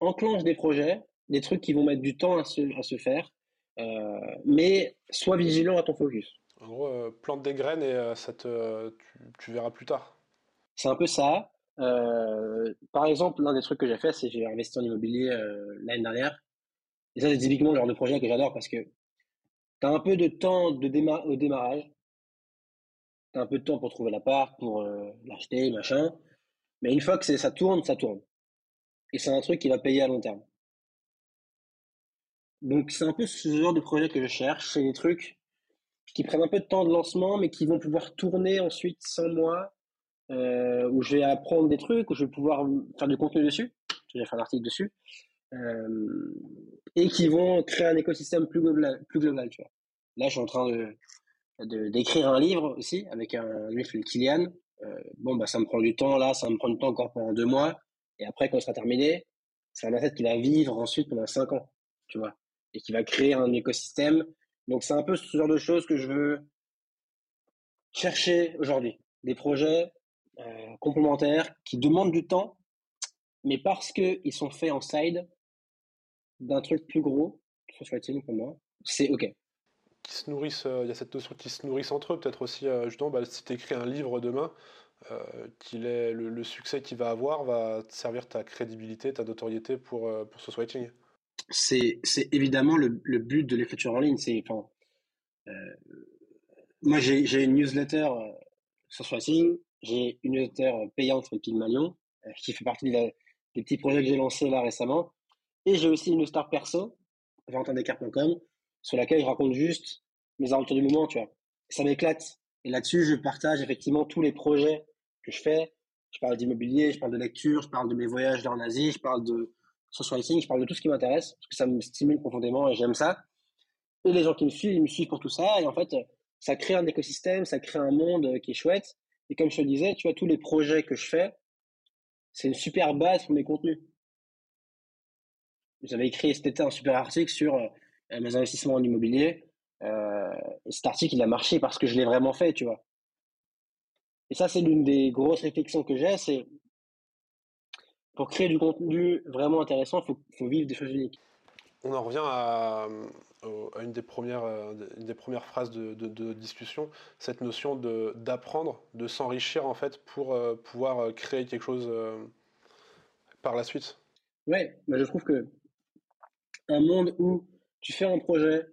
enclenche des projets, des trucs qui vont mettre du temps à se, à se faire, euh, mais sois vigilant à ton focus. En gros, euh, plante des graines et euh, ça te, tu, tu, verras plus tard. C'est un peu ça. par exemple, l'un des trucs que j'ai fait, c'est j'ai investi en immobilier l'année dernière. Et ça, c'est typiquement le genre de projet que j'adore parce que tu as un peu de temps de déma au démarrage. Un peu de temps pour trouver l'appart, pour l'acheter, machin. Mais une fois que ça tourne, ça tourne. Et c'est un truc qui va payer à long terme. Donc c'est un peu ce genre de projet que je cherche. C'est des trucs qui prennent un peu de temps de lancement, mais qui vont pouvoir tourner ensuite sans moi, euh, où je vais apprendre des trucs, où je vais pouvoir faire du contenu dessus. J'ai fait un article dessus. Euh, et qui vont créer un écosystème plus global, plus global tu vois. Là, je suis en train de d'écrire un livre aussi avec un livre de Kylian. Euh, bon, bah, ça me prend du temps là, ça me prend du temps encore pendant deux mois. Et après, quand il sera terminé, c'est un asset qui va vivre ensuite pendant 5 ans, tu vois, et qui va créer un écosystème. Donc, c'est un peu ce genre de choses que je veux chercher aujourd'hui. Des projets euh, complémentaires qui demandent du temps, mais parce qu'ils sont faits en side d'un truc plus gros, soit pour moi, c'est OK. Qui se nourrissent, euh, il y a cette notion qui se nourrissent entre eux, peut-être aussi, euh, justement, bah, si tu écris un livre demain, euh, qu'il est le, succès qu'il va avoir va te servir ta crédibilité, ta notoriété pour, euh, pour ce switching. C'est, évidemment le, but de l'écriture en ligne. Euh, moi, j'ai, une newsletter sur Swatching, j'ai une newsletter payante avec Pygmalion, qui fait partie des petits projets que j'ai lancés là récemment. Et j'ai aussi une star perso, valentin-descartes.com, sur laquelle je raconte juste mes aventures du moment, tu vois. Ça m'éclate. Et là-dessus, je partage effectivement tous les projets que je fais. Je parle d'immobilier, je parle de lecture, je parle de mes voyages en Asie, je parle de socializing, je parle de tout ce qui m'intéresse, parce que ça me stimule profondément et j'aime ça. Et les gens qui me suivent, ils me suivent pour tout ça. Et en fait, ça crée un écosystème, ça crée un monde qui est chouette. Et comme je te disais, tu vois, tous les projets que je fais, c'est une super base pour mes contenus. J'avais écrit cet été un super article sur euh, mes investissements en immobilier. Euh, et cet article, il a marché parce que je l'ai vraiment fait, tu vois. Et ça, c'est l'une des grosses réflexions que j'ai, c'est pour créer du contenu vraiment intéressant, il faut, vivre des choses uniques. On en revient à, une, des premières, euh, des premières phrases de, discussion, cette notion d'apprendre, de, s'enrichir en fait pour euh, pouvoir euh, créer quelque chose par la suite. Ouais, mais je trouve que un monde où tu fais un projet,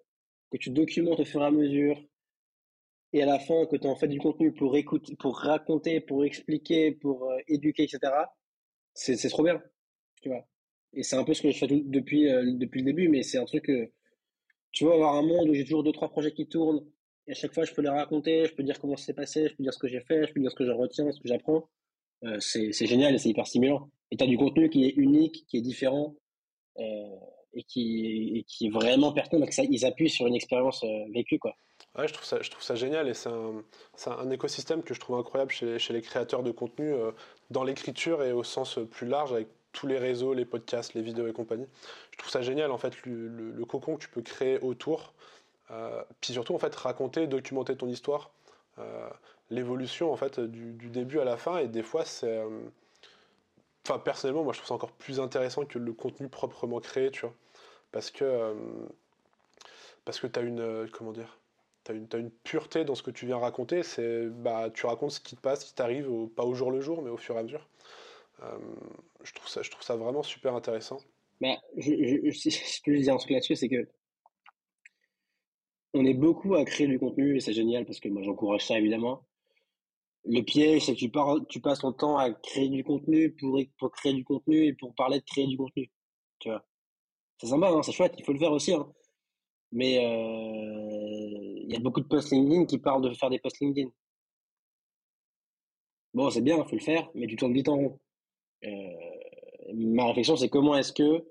que tu documentes au fur et à mesure, et à la fin que tu en fait du contenu pour écouter, pour raconter, pour expliquer, pour euh, éduquer, etc. C'est, trop bien, tu vois. Et c'est un peu ce que je fais depuis, euh, depuis le début, mais c'est un truc que, tu vois, avoir un monde où j'ai toujours deux, trois projets qui tournent, et à chaque fois je peux les raconter, je peux dire comment ça s'est passé, je peux dire ce que j'ai fait, je peux dire ce que je retiens, ce que j'apprends. Euh, c'est, génial c'est hyper stimulant. Et tu as du contenu qui est unique, qui est différent, et, qui, est vraiment pertinent, ils appuient sur une expérience vécue, quoi. Ouais, je trouve ça, je trouve ça génial et c'est un, écosystème que je trouve incroyable chez, les créateurs de contenu euh, dans l'écriture et au sens plus large avec tous les réseaux, les podcasts, les vidéos et compagnie. Je trouve ça génial en fait le, cocon que tu peux créer autour, euh, puis surtout en fait raconter, documenter ton histoire, euh, l'évolution en fait du, début à la fin et des fois c'est, personnellement moi je trouve ça encore plus intéressant que le contenu proprement créé, tu vois, parce que parce que tu as une. comment dire tu as, une pureté dans ce que tu viens raconter. C'est, bah, tu racontes ce qui te passe, ce qui t'arrive, pas au jour le jour, mais au fur et à mesure. je, trouve ça, je trouve ça vraiment super intéressant. Bah, je peux dire un truc là-dessus, c'est que on est beaucoup à créer du contenu et c'est génial parce que moi j'encourage ça évidemment. Le piège, c'est que tu, tu passes ton temps à créer du contenu pour, pour créer du contenu et pour parler de créer du contenu. Tu vois. C'est sympa, hein, c'est chouette, il faut le faire aussi. Hein. Mais euh, il y a beaucoup de posts LinkedIn qui parlent de faire des posts LinkedIn. Bon, c'est bien, il faut le faire, mais tu tournes vite en rond. Euh, ma réflexion, c'est comment est-ce que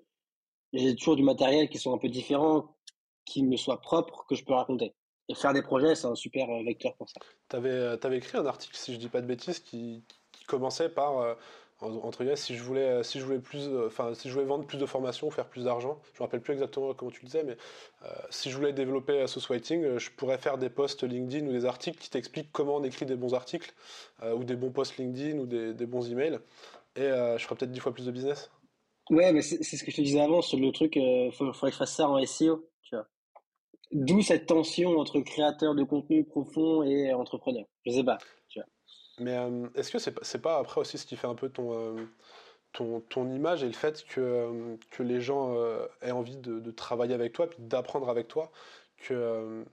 j'ai toujours du matériel qui sont un peu différents, qui me soit propre, que je peux raconter. Et faire des projets, c'est un super euh, vecteur pour ça. Tu avais, euh, avais, écrit un article, si je dis pas de bêtises, qui, qui commençait par euh, entre guillemets, si je voulais, si je voulais plus, enfin, si je voulais vendre plus de formations, faire plus d'argent, je me rappelle plus exactement comment tu le disais, mais si je voulais développer Sauce Writing, je pourrais faire des posts LinkedIn ou des articles qui t'expliquent comment on écrit des bons articles, ou des bons posts LinkedIn ou des, des bons emails, et je ferais peut-être dix fois plus de business. Ouais, mais c'est ce que je te disais avant sur le truc, il faudrait que je fasse ça en SEO. D'où cette tension entre créateur de contenu profond et entrepreneur. Je sais pas. Mais euh, est-ce que c'est pas, pas après aussi ce qui fait un peu ton, euh, ton, ton, image et le fait que, euh, que les gens aient envie de, travailler avec toi, puis d'apprendre avec toi, que,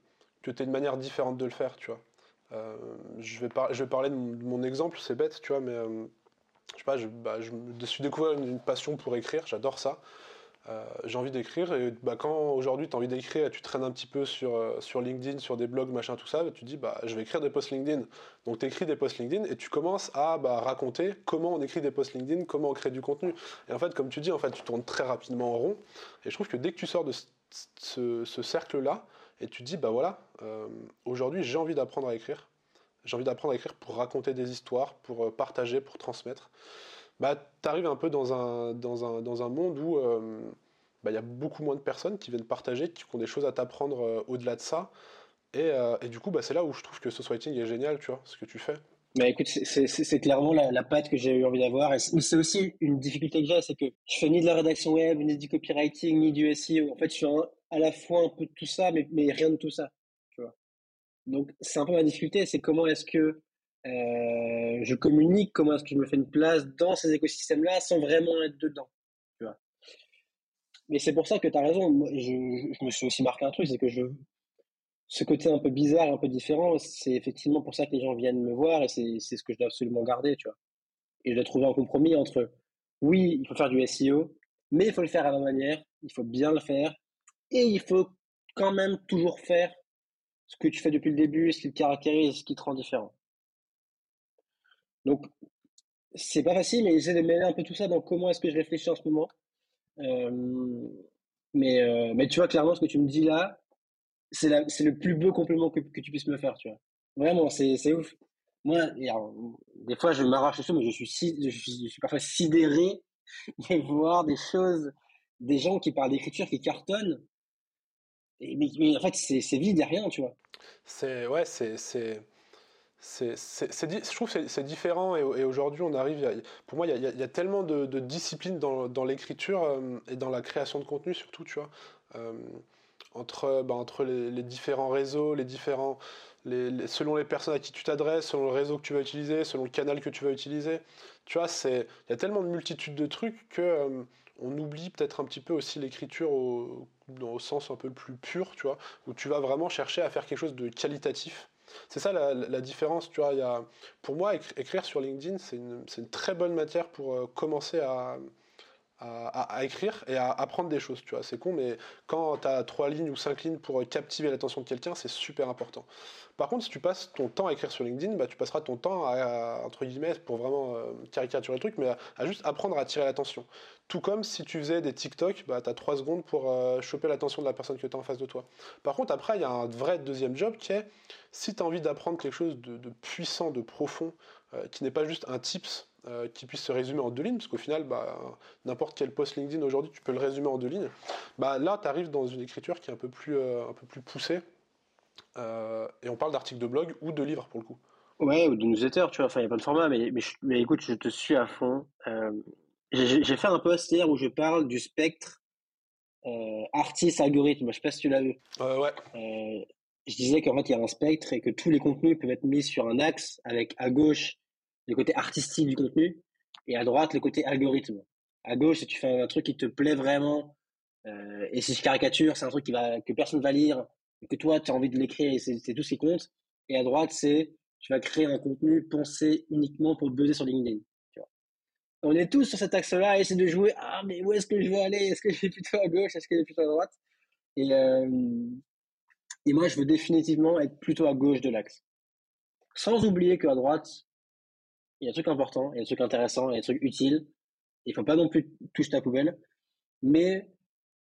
que tu as une manière différente de le faire, tu vois? je, vais je vais parler de mon, exemple, c'est bête, tu vois, mais je sais pas, je, bah, je me suis découvert une passion pour écrire, j'adore ça. Euh, j'ai envie d'écrire et bah, quand aujourd'hui tu as envie d'écrire et tu traînes un petit peu sur, euh, sur LinkedIn, sur des blogs, machin, tout ça, bah, tu dis bah, je vais écrire des posts LinkedIn. Donc tu écris des posts LinkedIn et tu commences à bah, raconter comment on écrit des posts LinkedIn, comment on crée du contenu. Et en fait, comme tu dis, en fait, tu tournes très rapidement en rond. Et je trouve que dès que tu sors de ce, ce, cercle-là et tu te dis bah voilà, euh, aujourd'hui j'ai envie d'apprendre à écrire. J'ai envie d'apprendre à écrire pour raconter des histoires, pour partager, pour transmettre bah, tu arrives un peu dans un, dans un, dans un monde où il euh, bah, y a beaucoup moins de personnes qui viennent partager, qui ont des choses à t'apprendre euh, au-delà de ça. Et, euh, et, du coup, bah, c'est là où je trouve que ce writing est génial, tu vois, ce que tu fais. Bah écoute, c'est clairement la, la patte que j'ai eu envie d'avoir. C'est aussi une difficulté que j'ai, c'est que je fais ni de la rédaction web, ni du copywriting, ni du SEO. En fait, je suis à la fois un peu de tout ça, mais, mais rien de tout ça. Tu vois. Donc, c'est un peu ma difficulté, c'est comment est-ce que euh, je communique, comment est-ce que je me fais une place dans ces écosystèmes-là sans vraiment être dedans. Tu vois. Mais c'est pour ça que tu as raison. Moi, je, me suis aussi marqué un truc, c'est que je, ce côté un peu bizarre, un peu différent, c'est effectivement pour ça que les gens viennent me voir et c'est ce que je dois absolument garder, tu vois. Et je dois trouver un compromis entre, oui, il faut faire du SEO, mais il faut le faire à ma manière, il faut bien le faire, et il faut quand même toujours faire ce que tu fais depuis le début, ce qui te caractérise, ce qui te rend différent. Donc, c'est pas facile, mais j'essaie de mêler un peu tout ça dans comment est-ce que je réfléchis en ce moment. Mais, mais tu vois, clairement, ce que tu me dis là, c'est le plus beau complément que, que, tu puisses me faire, tu vois. Vraiment, c'est ouf. Moi, des fois, je m'arrache les mais je suis, je, suis, parfois sidéré [laughs] de voir des choses, des gens qui parlent d'écriture, qui cartonnent. Et, mais, en fait, c'est vide, il rien, tu vois. C'est, ouais, c'est je trouve que c'est différent et, aujourd'hui on arrive, pour moi il y, a, tellement de, disciplines dans, l'écriture euh, et dans la création de contenu surtout, tu vois, euh, entre, bah, les, différents réseaux, les différents, selon les personnes à qui tu t'adresses, selon le réseau que tu vas utiliser, selon le canal que tu vas utiliser, tu vois, il y a tellement de multitudes de trucs que euh, on oublie peut-être un petit peu aussi l'écriture au, au sens un peu plus pur, tu vois, où tu vas vraiment chercher à faire quelque chose de qualitatif c'est ça la, différence, tu vois. Pour moi, écrire sur LinkedIn, c'est une, une, très bonne matière pour euh, commencer à, à, écrire et à apprendre des choses, tu vois. C'est con, mais quand tu as trois lignes ou cinq lignes pour captiver l'attention de quelqu'un, c'est super important. Par contre, si tu passes ton temps à écrire sur LinkedIn, bah, tu passeras ton temps à, entre guillemets, pour vraiment euh, caricaturer le truc, mais à, juste apprendre à attirer l'attention. Tout comme si tu faisais des TikTok, bah, tu as 3 secondes pour euh, choper l'attention de la personne que tu as en face de toi. Par contre, après, il y a un vrai deuxième job qui est, si tu as envie d'apprendre quelque chose de, puissant, de profond, qui n'est pas juste un tips, qui puisse se résumer en deux lignes, parce qu'au final, bah, n'importe quel post LinkedIn aujourd'hui, tu peux le résumer en deux lignes. Bah, là, tu arrives dans une écriture qui est un peu plus, un peu plus poussée, euh, et on parle d'articles de blog ou de livres pour le coup. Ouais, ou de newsletter, tu vois. Enfin, il n'y a pas de format, mais, mais, écoute, je te suis à fond. Euh, j'ai fait un post hier où je parle du spectre euh, artiste algorithme. Je sais pas si tu l'as vu. Euh, ouais. Euh, je disais qu'en fait, il y a un spectre et que tous les contenus peuvent être mis sur un axe avec à gauche le côté artistique du contenu et à droite le côté algorithme. À gauche, si tu fais un truc qui te plaît vraiment euh, et si je caricature, c'est un truc qui va, que personne va lire et que toi, tu as envie de l'écrire et c'est tout ce qui compte. Et à droite, c'est tu vas créer un contenu pensé uniquement pour buzzer sur LinkedIn. On est tous sur cet axe-là essayer de jouer. Ah, mais où est-ce que je veux aller? Est-ce que je vais plutôt à gauche? Est-ce que je vais plutôt à droite? Et, euh, et moi, je veux définitivement être plutôt à gauche de l'axe. Sans oublier qu'à droite, il y a des trucs importants, il y a des trucs intéressants, il y a des trucs utiles. Il faut pas non plus toucher ta poubelle. Mais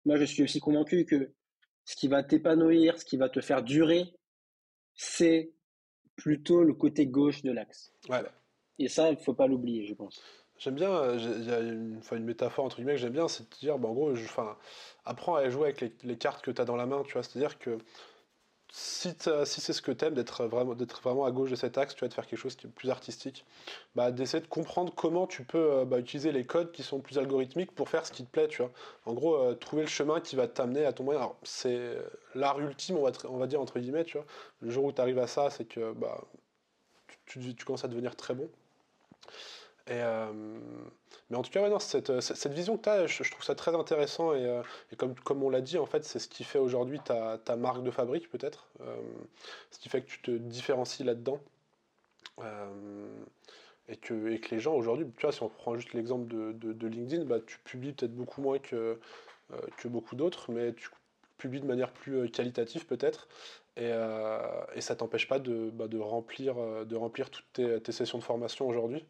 moi, je suis aussi convaincu que ce qui va t'épanouir, ce qui va te faire durer, c'est plutôt le côté gauche de l'axe. Ouais. Et ça, il faut pas l'oublier, je pense. J'aime bien, euh, il y a une, métaphore entre guillemets que j'aime bien, c'est de dire, bah, en gros, je, apprends à jouer avec les, les cartes que tu as dans la main, tu vois, c'est-à-dire que si, c'est ce que tu aimes, d'être vraiment, d'être vraiment à gauche de cet axe, tu vas te faire quelque chose qui est plus artistique, bah, d'essayer de comprendre comment tu peux euh, bah, utiliser les codes qui sont plus algorithmiques pour faire ce qui te plaît, tu vois. En gros, euh, trouver le chemin qui va t'amener à ton moyen. Alors, c'est l'art ultime, on va, dire, entre guillemets, tu vois. Le jour où tu arrives à ça, c'est que bah, tu, commences à devenir très bon. Euh, mais en tout cas, non, cette, cette, vision que tu as, je, trouve ça très intéressant. Et, euh, et comme, comme on l'a dit, en fait, c'est ce qui fait aujourd'hui ta, ta, marque de fabrique, peut-être. Euh, ce qui fait que tu te différencies là-dedans. et, que, et que les gens aujourd'hui, tu vois, si on prend juste l'exemple de, de, LinkedIn, bah, tu publies peut-être beaucoup moins que, que beaucoup d'autres, mais tu publies de manière plus qualitative peut-être. Et, euh, et, ça t'empêche pas de, bah, de, remplir, de remplir toutes tes, tes sessions de formation aujourd'hui.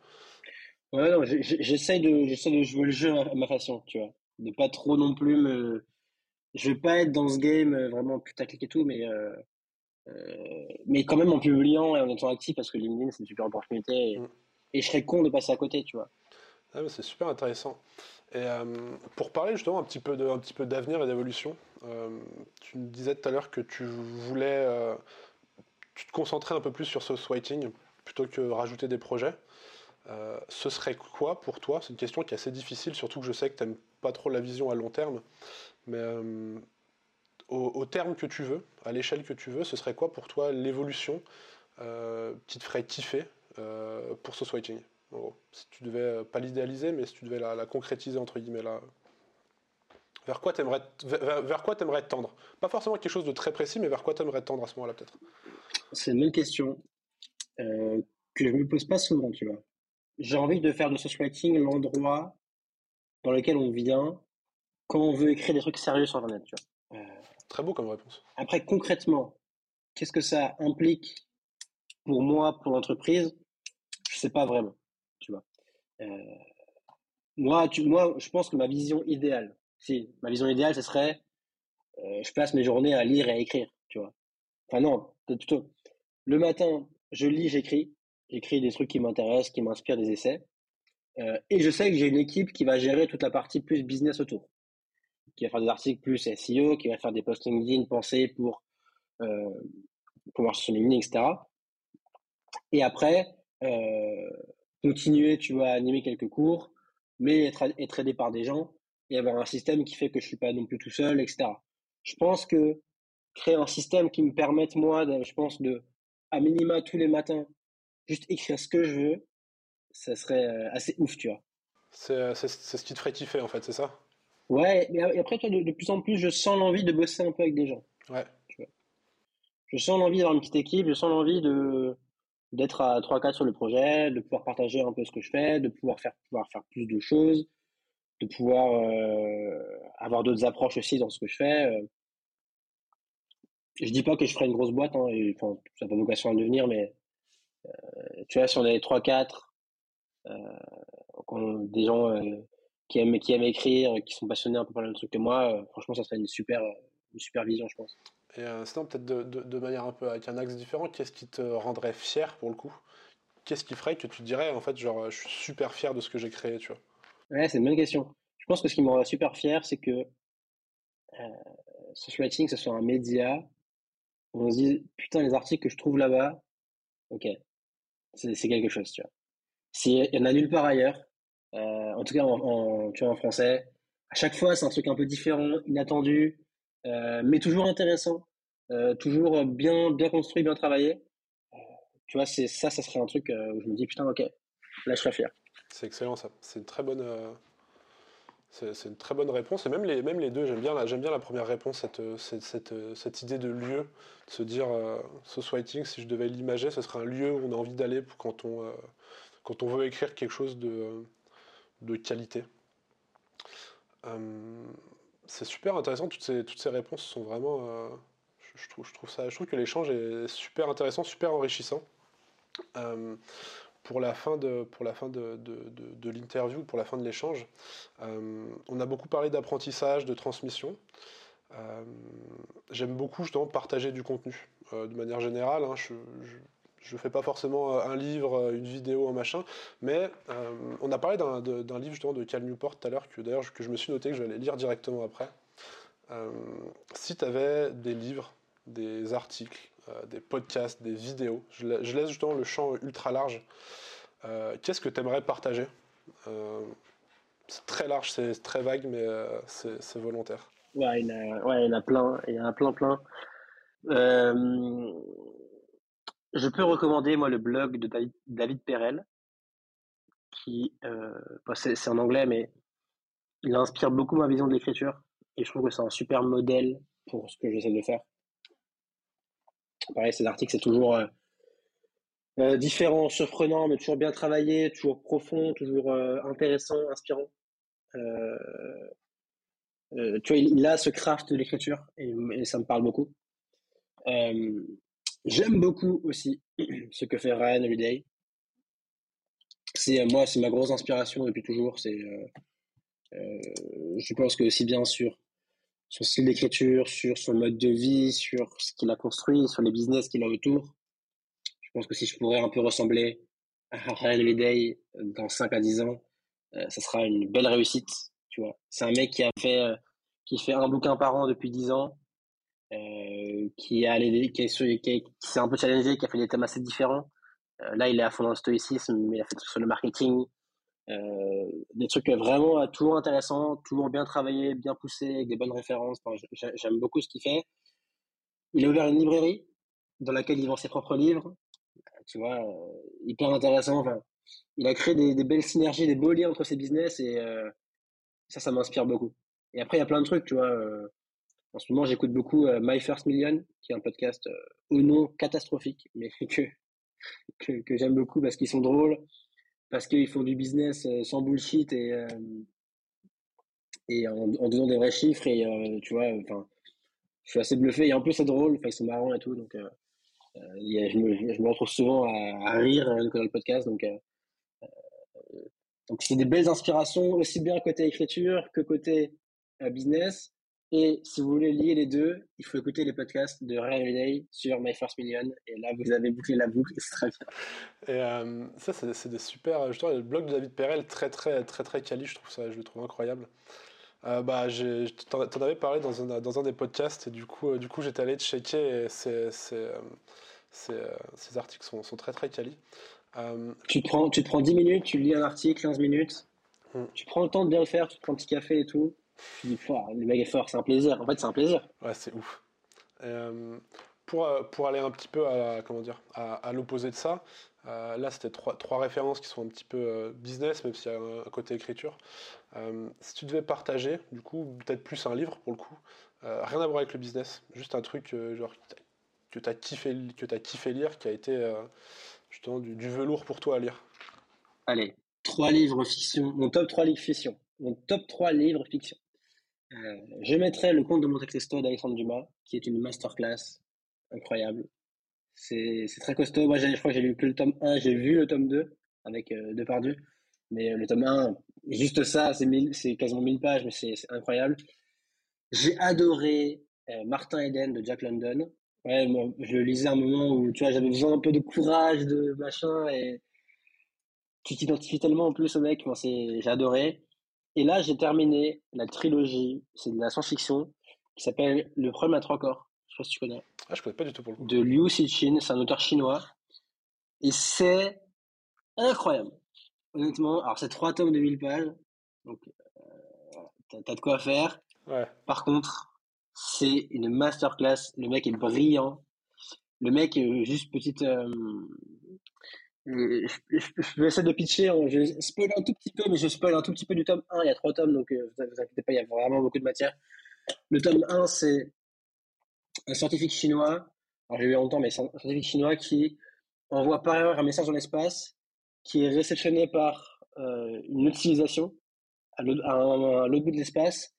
Ouais, non, j'essaie de, j'essaie de jouer le jeu à ma façon, tu vois. De pas trop non plus me. Je veux pas être dans ce game euh, vraiment putaclic et tout, mais, euh, euh, mais quand même en publiant et en étant actif parce que LinkedIn c'est une super opportunité et, mm. et, je serais con de passer à côté, tu vois. Ah, c'est super intéressant. Et euh, pour parler justement un petit peu de, un petit peu d'avenir et d'évolution, tu me disais tout à l'heure que tu voulais, tu te concentrais un peu plus sur ce switing plutôt que rajouter des projets. Euh, ce serait quoi pour toi? C'est une question qui est assez difficile, surtout que je sais que tu n'aimes pas trop la vision à long terme. Mais euh, au, terme que tu veux, à l'échelle que tu veux, ce serait quoi pour toi l'évolution? Euh, qui te ferait kiffer euh, pour ce switching? Si tu devais, pas l'idéaliser, mais si tu devais la, concrétiser, entre guillemets. Vers quoi t'aimerais, vers, vers quoi t'aimerais tendre? Pas forcément quelque chose de très précis, mais vers quoi t'aimerais tendre à ce moment-là, peut-être? C'est une bonne question. Que je me pose pas souvent, tu vois j'ai envie de faire de ce writing l'endroit dans lequel on vient quand on veut écrire des trucs sérieux sur Internet. Tu vois. Euh... Très beau comme réponse. Après, concrètement, qu'est-ce que ça implique pour moi, pour l'entreprise? Je sais pas vraiment. Tu vois. Euh... Moi, tu, moi, je pense que ma vision idéale, si ma vision idéale, ce serait, euh, je passe mes journées à lire et à écrire. Tu vois. Enfin non, plutôt le matin, je lis, j'écris j'écris des trucs qui m'intéressent, qui m'inspirent des essais. Euh, et je sais que j'ai une équipe qui va gérer toute la partie plus business autour, qui va faire des articles plus SEO, qui va faire des posts LinkedIn pensés pour euh, pour marcher sur LinkedIn, etc. Et après, euh, continuer, tu vois, à animer quelques cours, mais être, être aidé par des gens et avoir un système qui fait que je suis pas non plus tout seul, etc. Je pense que créer un système qui me permette moi, je pense, de à minima tous les matins juste écrire ce que je veux, ça serait euh, assez ouf, tu vois. C'est ce qui te ferait kiffer, en fait, c'est ça? Ouais, mais après, toi, de, de, plus en plus, je sens l'envie de bosser un peu avec des gens. Ouais. Tu vois. Je sens l'envie d'avoir une petite équipe, je sens l'envie de d'être à 3-4 sur le projet, de pouvoir partager un peu ce que je fais, de pouvoir faire, pouvoir faire plus de choses, de pouvoir euh, avoir d'autres approches aussi dans ce que je fais. Euh. Je dis pas que je ferai une grosse boîte, hein, et, enfin, ça n'a pas vocation à le devenir, mais euh, tu vois, si on est 3-4, euh, des gens euh, qui, aiment, qui aiment écrire, qui sont passionnés un peu par le même truc que moi, franchement, ça serait une super, une super vision, je pense. Et euh, sinon, peut-être de, de, de, manière un peu avec un axe différent, qu'est-ce qui te rendrait fier pour le coup? Qu'est-ce qui ferait que tu te dirais, en fait, genre, je suis super fier de ce que j'ai créé, tu vois? Ouais, c'est une bonne question. Je pense que ce qui me rendrait super fier, c'est que euh, ce writing, ce soit un média où on se dit, putain, les articles que je trouve là-bas, ok, c'est quelque chose, tu vois. S'il y en a nulle part ailleurs, euh, en tout cas en, tu vois, en français, à chaque fois, c'est un truc un peu différent, inattendu, mais toujours intéressant, toujours bien, bien construit, bien travaillé. tu vois, c'est ça, ça serait un truc où je me dis putain, ok, là je serais fier. C'est excellent ça. C'est une très bonne. C'est une très bonne réponse. Et même les, même les deux, j'aime bien, la, première réponse, cette, idée de lieu, de se dire, euh, Writing, si je devais l'imager, ce serait un lieu où on a envie d'aller quand on, quand on veut écrire quelque chose de, qualité. Euh, c'est super intéressant, toutes ces, réponses sont vraiment... Euh, je trouve que l'échange est super intéressant, super enrichissant. Euh, pour la fin de, pour la fin de, de, l'interview, pour la fin de l'échange, on a beaucoup parlé d'apprentissage, de transmission. J'aime beaucoup justement partager du contenu. de manière générale, hein, je, je ne fais pas forcément euh, un livre, euh, une vidéo, un machin, mais euh, on a parlé d'un livre justement de Cal Newport tout à l'heure, que d'ailleurs que je me suis noté que je vais lire directement après. si tu avais des livres, des articles, des podcasts, des vidéos, je, laisse justement le champ ultra large, qu'est-ce que tu aimerais partager C'est très large, c'est très vague, mais c'est volontaire. Ouais, il y, en a, plein, il y en a plein, plein. Je peux recommander, moi, le blog de David, David Perel, qui, euh, c'est en anglais, mais il inspire beaucoup ma vision de l'écriture, et je trouve que c'est un super modèle pour ce que j'essaie de faire. Pareil, ces articles, c'est toujours euh, euh, différent, surprenant, mais toujours bien travaillé, toujours profond, toujours intéressant, inspirant. tu vois, il, a ce craft de l'écriture, et, ça me parle beaucoup. J'aime beaucoup aussi [clears throat] ce que fait Ryan Holiday. C'est euh, moi, c'est ma grosse inspiration depuis toujours. C'est, euh, euh, je pense que aussi bien sur son style d'écriture, sur son mode de vie, sur ce qu'il a construit, sur les business qu'il a autour. Je pense que si je pourrais un peu ressembler à Ryan Holiday dans 5 à 10 ans, ça sera une belle réussite. Tu vois, c'est un mec qui a fait, qui fait un bouquin par an depuis 10 ans, euh, qui, a allé, qui, qui, s'est un peu challengé, qui a fait des thèmes assez différents. Euh, là, il est à fond dans le stoïcisme, mais il a fait sur le marketing. Euh, des trucs vraiment toujours intéressants, toujours bien travaillés, bien poussés, avec des bonnes références. J'aime beaucoup ce qu'il fait. Il a ouvert une librairie dans laquelle il vend ses propres livres. Tu vois, hyper intéressant. Il a créé des, belles synergies, des beaux liens entre ses business et ça, ça m'inspire beaucoup. Et après, il y a plein de trucs, tu vois. En ce moment, j'écoute beaucoup euh, My First Million, qui est un podcast euh, au nom catastrophique, mais [laughs] que, que j'aime beaucoup parce qu'ils sont drôles, parce qu'ils font du business euh, sans bullshit et, et en, en, donnant des vrais chiffres. Et tu vois, enfin, je suis assez bluffé. Et en plus, c'est drôle, ils sont marrants et tout. Donc, je, me, je, me, retrouve souvent à, à rire dans le podcast. Donc, donc c'est des belles inspirations, aussi bien côté écriture que côté business. Et si vous voulez lier les deux, il faut écouter les podcasts de Ryan Holiday sur My First Million. Et là, vous avez bouclé la boucle, c'est très bien. Et euh, ça, c'est des super. Je trouve le blog de David Perel, très, très, très, très quali, je trouve ça, je le trouve incroyable. Euh, bah, t'en avais parlé dans un, dans un des podcasts, et du coup, euh, du coup j'étais allé checker, et ces, ces, ces, articles sont, sont, très, très quali. tu, te prends, tu te prends 10 minutes, tu lis un article, 15 minutes, hmm. tu prends le temps de bien le faire, tu te prends un petit café et tout le mec est fort, c'est un plaisir. En fait, c'est un plaisir. Ouais, c'est ouf. Euh, pour, euh, pour aller un petit peu à, comment dire, à, l'opposé de ça, euh, là, c'était trois, trois références qui sont un petit peu business, même s'il y a un, côté écriture. si tu devais partager, du coup, peut-être plus un livre pour le coup, rien à voir avec le business, juste un truc genre que tu as, kiffé, as kiffé lire, qui a été justement du, du, velours pour toi à lire. Allez, trois livres fiction, mon top 3 livres fiction. Mon top 3 livres fiction. Euh, je mettrai le conte de Monte Cristo d'Alexandre Dumas, qui est une masterclass incroyable. C'est très costaud. Moi, je crois que j'ai lu que le tome 1, j'ai vu le tome 2 avec euh, Depardieu. Mais euh, le tome 1, juste ça, c'est quasiment 1000 pages, mais c'est incroyable. J'ai adoré euh, Martin Eden de Jack London. Ouais, je le lisais un moment où tu vois, j'avais besoin un peu de courage, de machin, et tu t'identifies tellement en plus au mec. Moi, j'ai adoré. Et là, j'ai terminé la trilogie, c'est de la science-fiction, qui s'appelle Le problème à trois corps. Je sais pas si tu connais. Ah, je connais pas du tout pour le coup. De Liu Cixin, c'est un auteur chinois. Et c'est incroyable. Honnêtement, alors c'est trois tomes de 1000 pages. Donc, euh, t'as de quoi faire. Ouais. Par contre, c'est une masterclass. Le mec est brillant. Le mec, euh, juste petite. Euh, euh, je, vais essayer de pitcher. Hein. Je spoil un tout petit peu, mais je spoil un tout petit peu du tome 1. Il y a trois tomes, donc euh, vous inquiétez pas, il y a vraiment beaucoup de matière. Le tome 1, c'est un scientifique chinois. Alors, j'ai eu longtemps, mais c'est un scientifique chinois qui envoie par erreur un message dans l'espace qui est réceptionné par euh, une autre civilisation à l'autre bout de l'espace.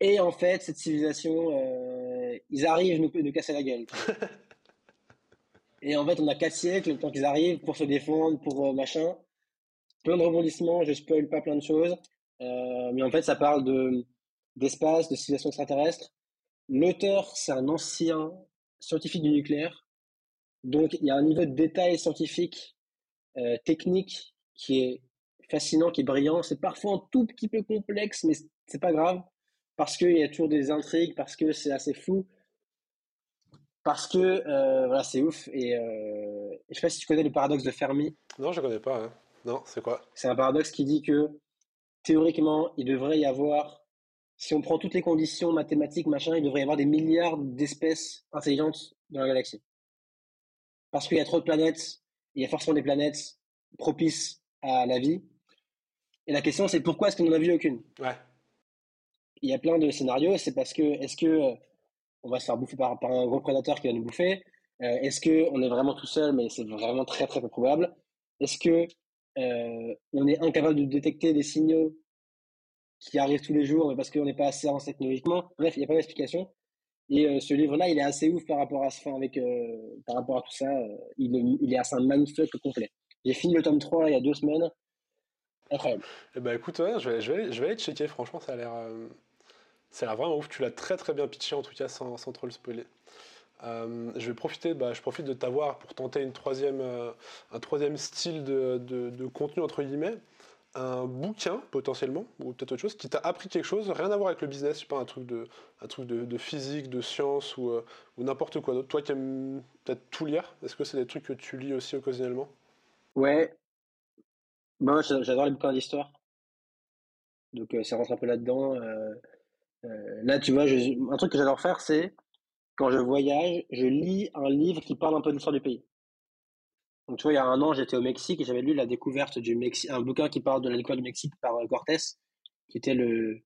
Et en fait, cette civilisation, euh, ils arrivent nous, nous casser la gueule. [laughs] Et en fait, on a quatre siècles, le temps qu'ils arrivent, pour se défendre, pour euh, machin. Plein de rebondissements, je spoil pas plein de choses. Euh, mais en fait, ça parle de d'espace, de civilisation extraterrestre. L'auteur, c'est un ancien scientifique du nucléaire. Donc, il y a un niveau de détail scientifique, euh, technique, qui est fascinant, qui est brillant. C'est parfois un tout petit peu complexe, mais c'est pas grave. Parce qu'il y a toujours des intrigues, parce que c'est assez fou parce que euh, voilà, c'est ouf. Et euh, je sais pas si tu connais le paradoxe de Fermi. Non, je connais pas. Hein. Non, c'est quoi? C'est un paradoxe qui dit que théoriquement, il devrait y avoir, si on prend toutes les conditions mathématiques, machin, il devrait y avoir des milliards d'espèces intelligentes dans la galaxie. Parce qu'il y a trop de planètes, il y a forcément des planètes propices à la vie. Et la question, c'est pourquoi est-ce qu'on n'en a vu aucune? Ouais. Il y a plein de scénarios. C'est parce que, est-ce que on va se faire bouffer par, un gros prédateur qui va nous bouffer euh, Est-ce qu'on est vraiment tout seul, mais c'est vraiment très très peu probable Est-ce que euh, on est incapable de détecter des signaux qui arrivent tous les jours parce qu'on n'est pas assez avancé technologiquement? Bref, il n'y a pas d'explication. Et euh, ce livre-là, il est assez ouf par rapport à ce, fin avec, par rapport à tout ça. il, est assez un magnifique complet. J'ai fini le tome 3 il y a deux semaines. Incroyable. Eh ben écoute, je, vais, je, vais je vais aller checker. Franchement, ça a l'air c'est vraiment ouf, tu l'as très très bien pitché en tout cas sans, sans trop le spoiler. Euh, je vais profiter, bah, je profite de t'avoir pour tenter une troisième, euh, un troisième style de, de, contenu entre guillemets, un bouquin potentiellement ou peut-être autre chose qui t'a appris quelque chose, rien à voir avec le business, pas un truc de, un truc de, physique, de science ou, euh, ou n'importe quoi d'autre. Toi qui aimes peut-être tout lire, est-ce que c'est des trucs que tu lis aussi occasionnellement? Ouais, moi j'adore les bouquins d'histoire, donc ça rentre un peu là-dedans. Euh, là, tu vois, un truc que j'adore faire, c'est quand je voyage, je lis un livre qui parle un peu de l'histoire du pays. Donc, tu vois, il y a un an, j'étais au Mexique et j'avais lu la découverte du Mexique, un bouquin qui parle de la découverte du Mexique par euh, Cortés, qui était le,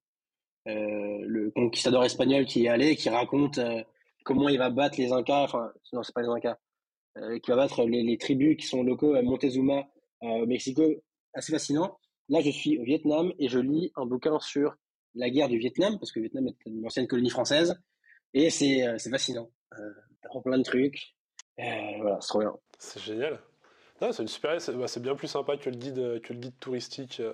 euh, conquistador espagnol qui y allait et qui raconte comment il va battre les Incas, enfin, non, c'est pas les Incas, qui va battre les, les, tribus qui sont locaux à Montezuma, au Mexico, assez fascinant. Là, je suis au Vietnam et je lis un bouquin sur la guerre du Vietnam, parce que le Vietnam est une ancienne colonie française, et c'est euh, fascinant. Euh, plein de trucs. Euh, voilà, c'est trop bien. C'est génial. C'est super, bah, bien plus sympa que le guide, que le guide touristique euh,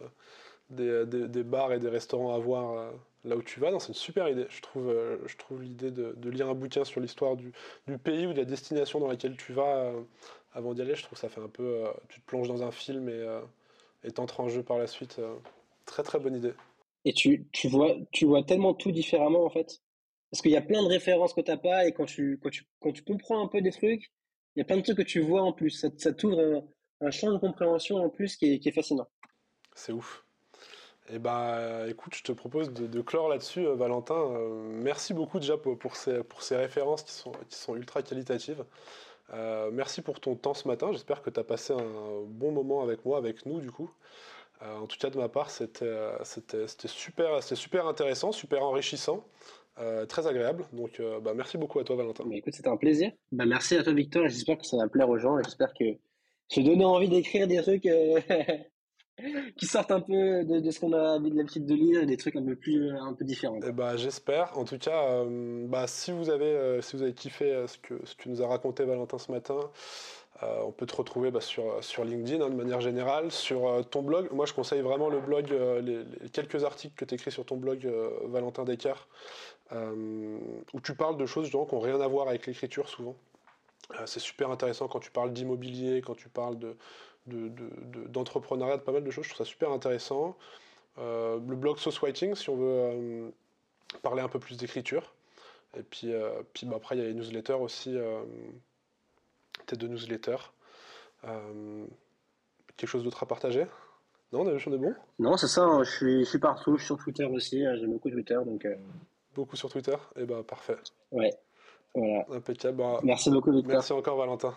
des, des, des, bars et des restaurants à voir là où tu vas. C'est une super idée. Je trouve, je trouve l'idée de, de, lire un bouquin sur l'histoire du, du, pays ou de la destination dans laquelle tu vas avant d'y aller. Je trouve que ça fait un peu, tu te plonges dans un film et et t'entres en jeu par la suite. très très bonne idée et tu, vois, tu vois tellement tout différemment en fait. Parce qu'il y a plein de références que tu n'as pas et quand tu, quand, tu, comprends un peu des trucs, il y a plein de trucs que tu vois en plus. Ça, t'ouvre un, champ de compréhension en plus qui est, fascinant. C'est ouf. Eh bah écoute, je te propose de, clore là-dessus, euh, Valentin. Euh, merci beaucoup déjà pour, ces, références qui sont, qui sont ultra qualitatives. Euh, merci pour ton temps ce matin. J'espère que tu as passé un bon moment avec moi, avec nous du coup. Euh, en tout cas, de ma part, c'était euh, super, super intéressant, super enrichissant. Euh, très agréable. Donc, bah, merci beaucoup à toi, Valentin. Mais écoute, c'était un plaisir. Bah, merci à toi, Victor. J'espère que ça va plaire aux gens. J'espère que j'ai donné envie d'écrire des trucs [laughs] qui sortent un peu de, ce qu'on a l'habitude de lire, des trucs un peu plus, un peu différents. Eh bah, j'espère. En tout cas, bah, si vous avez, si vous avez kiffé ce que, ce que nous a raconté Valentin ce matin. Euh, on peut te retrouver bah, sur, sur LinkedIn hein, de manière générale, sur euh, ton blog. Moi, je conseille vraiment le blog, euh, les, quelques articles que tu écris sur ton blog, Valentin Descartes, où tu parles de choses qui n'ont rien à voir avec l'écriture souvent. c'est super intéressant quand tu parles d'immobilier, quand tu parles d'entrepreneuriat, de, pas mal de choses. Je trouve ça super intéressant. le blog Sauce Writing, si on veut parler un peu plus d'écriture. Et puis, puis bah, après, il y a les newsletters aussi tes deux newsletters. Euh, quelque chose d'autre à partager? Non, on est bon? Non, c'est ça, hein, je, suis, je suis partout, je suis sur Twitter aussi, hein, j'aime beaucoup Twitter, donc... Euh, beaucoup sur Twitter? Eh ben, parfait. Ouais, voilà. Impeccable. Bah, merci beaucoup, Victor. Merci encore, Valentin.